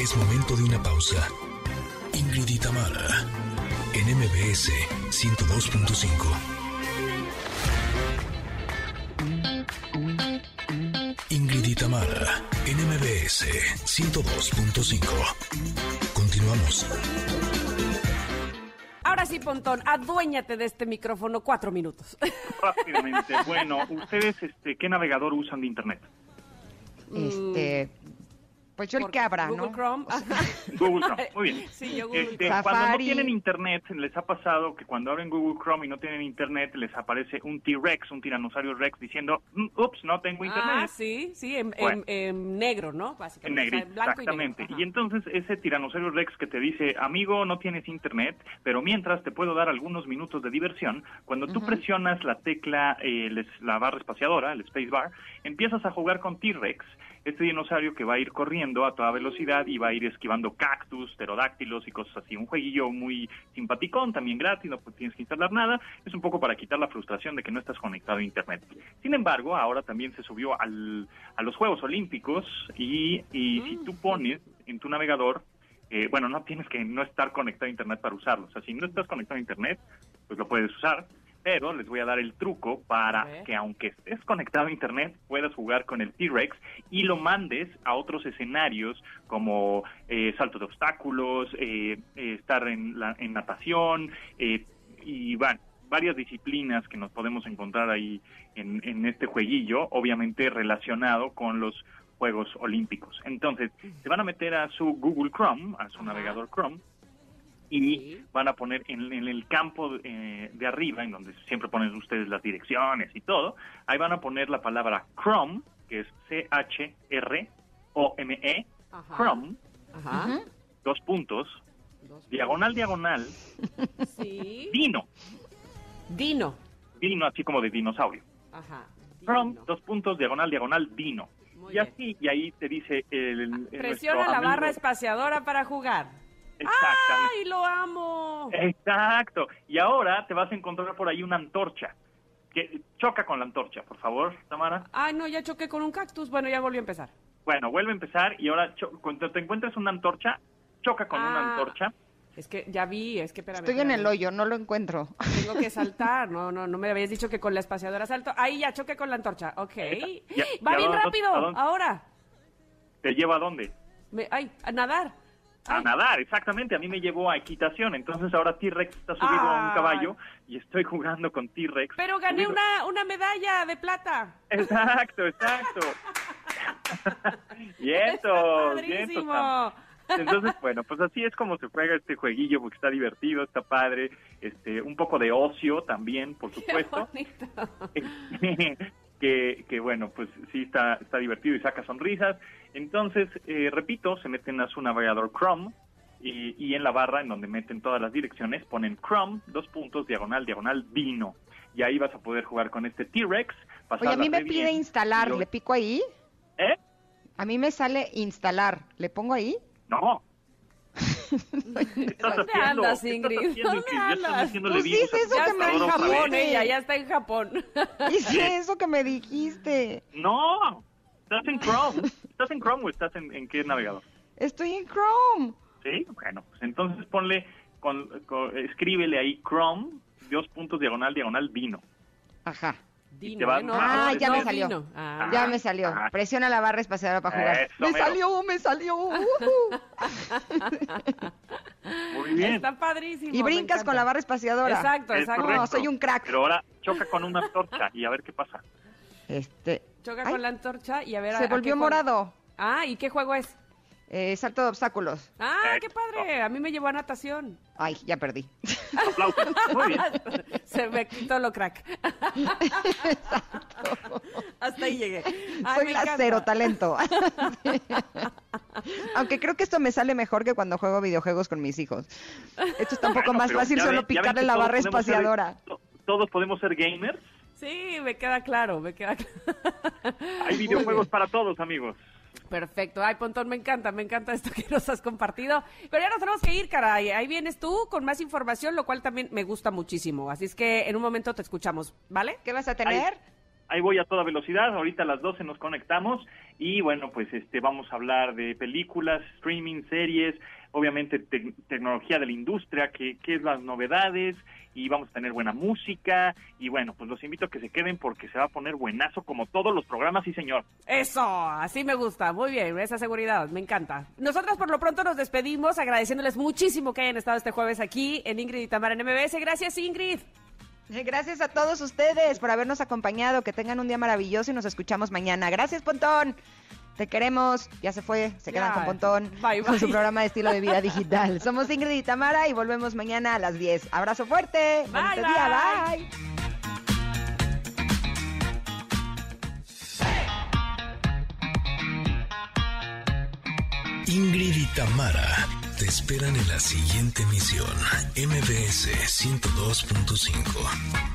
Es momento de una pausa. Ingrid y Tamara, en MBS 102.5. Ingrid y Tamara, en MBS 102.5. Continuamos. Ahora sí, Pontón, aduéñate de este micrófono cuatro minutos. Rápidamente. Bueno, ¿ustedes este, qué navegador usan de Internet? Este, pues yo el que abra, Google ¿no? Chrome. Google Chrome, muy bien. Sí, yo Google Este, Chrome. cuando no tienen internet, les ha pasado que cuando abren Google Chrome y no tienen internet, les aparece un T-Rex, un tiranosaurio Rex, diciendo, "Mm, ups, no tengo internet. Ah, sí, sí, en, Bueno. en- en negro, ¿no? En Básicamente. o sea, blanco exactamente. y negro. Y, entonces ese tiranosaurio Rex que te dice, amigo, no tienes internet, pero mientras te puedo dar algunos minutos de diversión, cuando tú presionas la tecla, eh, les- la barra espaciadora, el space bar, empiezas a jugar con T-Rex, este dinosaurio que va a ir corriendo a toda velocidad y va a ir esquivando cactus, pterodáctilos y cosas así. Un jueguillo muy simpaticón, también gratis, no pues, tienes que instalar nada. Es un poco para quitar la frustración de que no estás conectado a Internet. Sin embargo, ahora también se subió al, a los Juegos Olímpicos y, y si tú pones en tu navegador, eh, bueno, no tienes que no estar conectado a Internet para usarlo. O sea, si no estás conectado a Internet, pues lo puedes usar. Pero les voy a dar el truco para que aunque estés conectado a Internet, puedas jugar con el T-Rex y lo mandes a otros escenarios como eh, salto de obstáculos, eh, eh, estar en, la, en natación eh, y van varias disciplinas que nos podemos encontrar ahí en, en este jueguillo, obviamente relacionado con los Juegos Olímpicos. Entonces, se van a meter a su Google Chrome, a su Ajá. navegador Chrome, y Sí. van a poner en, en el campo eh, de arriba, en donde siempre ponen ustedes las direcciones y todo, ahí van a poner la palabra Chrome, que es C-H-R-O-M-E, Ajá. Chrome, Ajá. dos puntos, Dos- diagonal, diagonal, Sí. Dino, Dino. Dino así como de dinosaurio. Ajá. Chrome, dos puntos, diagonal, diagonal, Dino. Muy y bien. así, y ahí te dice el... el- Presiona la amigo- barra espaciadora para jugar. Exactamente. ¡Ay, lo amo! Exacto. Y ahora te vas a encontrar por ahí una antorcha. Que choca con la antorcha, por favor, Tamara. Ay, no, ya choqué con un cactus. Bueno, ya volvió a empezar. Bueno, vuelve a empezar y ahora cuando te encuentres una antorcha, choca con Ah. una antorcha. Es que ya vi, es que espérame. Estoy en el hoyo, no lo encuentro. Tengo que saltar. No, no, no me habías dicho que con la espaciadora salto. Ahí ya choqué con la antorcha. Ok. Ya- Va ya, bien ¿a dónde- rápido. Ahora. ¿Te lleva a dónde? Me- ay, a nadar. A Ay. nadar, exactamente. A mí me llevó a equitación. Entonces ahora T-Rex está subido a un caballo y estoy jugando con T-Rex. Pero gané subido. una, una medalla de plata. Exacto, exacto. Vientos. padrísimo. Entonces, bueno, pues así es como se juega este jueguillo, porque está divertido, está padre, este, un poco de ocio también, por Qué supuesto, bonito. que, que bueno, pues sí está, está divertido y saca sonrisas. Entonces, eh, repito, se meten a su navegador Chrome y, y en la barra en donde meten todas las direcciones ponen Chrome, dos puntos, diagonal, diagonal, vino. Y ahí vas a poder jugar con este T-Rex. Oye, a mí me pide bien. instalar, Lo- ¿le pico ahí? ¿Eh? A mí me sale instalar, ¿le pongo ahí? No. ¿Qué estás ¿Dónde haciendo? andas, ¿Qué estás Ingrid? haciendo, ¿Dónde andas? haciéndole Pues sí, es eso Ya que me otra Japón, ella, ya está en Japón. Hice eso que me dijiste. No, estás en Chrome. ¿Estás en Chrome o estás en, en qué navegador? Estoy en Chrome. Sí, bueno, pues entonces ponle, con, con- escríbele ahí Chrome, dos puntos diagonal, diagonal, vino. Ajá. Dino, te va- ¿eh? No, Ah, no, ya no me salió. vino. Ah. Ya me salió. ah. Presiona la barra espaciadora para jugar. Eso, me mero. salió, me salió. ujú. Muy bien. Está padrísimo. y brincas con la barra espaciadora. Exacto, Es exacto. No, soy un crack. Pero ahora choca con una antorcha y a ver qué pasa. Este, Choca Ay, con la antorcha y a ver. a- se a qué volvió juego- morado. Ah, ¿y qué juego es? Eh, salto de obstáculos. Ah, Eh, qué padre. A mí me llevó a natación. Ay, ya perdí. Aplausos. Muy bien. Se me quitó lo crack. Hasta ahí llegué. Ay, Soy me la encanta. cero talento. Aunque creo que esto me sale mejor que cuando juego videojuegos con mis hijos. Esto está un poco Bueno, más fácil solo ven picarle la barra ser- espaciadora. to- todos podemos ser gamers. Sí, me queda claro, me queda claro. Hay videojuegos para todos, amigos. Perfecto. Ay, Pontón, me encanta, me encanta esto que nos has compartido. Pero ya nos tenemos que ir, caray. Ahí vienes tú con más información, lo cual también me gusta muchísimo. Así es que en un momento te escuchamos, ¿vale? ¿Qué vas a tener? ahí voy a toda velocidad, ahorita a las 12 nos conectamos y bueno, pues este vamos a hablar de películas, streaming, series, obviamente tec- tecnología de la industria, qué qué es las novedades y vamos a tener buena música y bueno, pues los invito a que se queden porque se va a poner buenazo como todos los programas, sí señor. Eso, así me gusta. Muy bien, esa seguridad, me encanta. Nosotras por lo pronto nos despedimos agradeciéndoles muchísimo que hayan estado este jueves aquí en Ingrid y Tamara en MBS. Gracias, Ingrid. Eh, Gracias a todos ustedes por habernos acompañado. Que tengan un día maravilloso y nos escuchamos mañana. Gracias, Pontón. Te queremos. Ya se fue. Se quedan Ya. con Pontón. Bye, Con su bye. programa de estilo de vida digital. Somos Ingrid y Tamara y volvemos mañana a las 10. Abrazo fuerte. Bye, Bonito día. bye. Bye. Ingrid y Tamara te esperan en la siguiente emisión, MBS 102.5.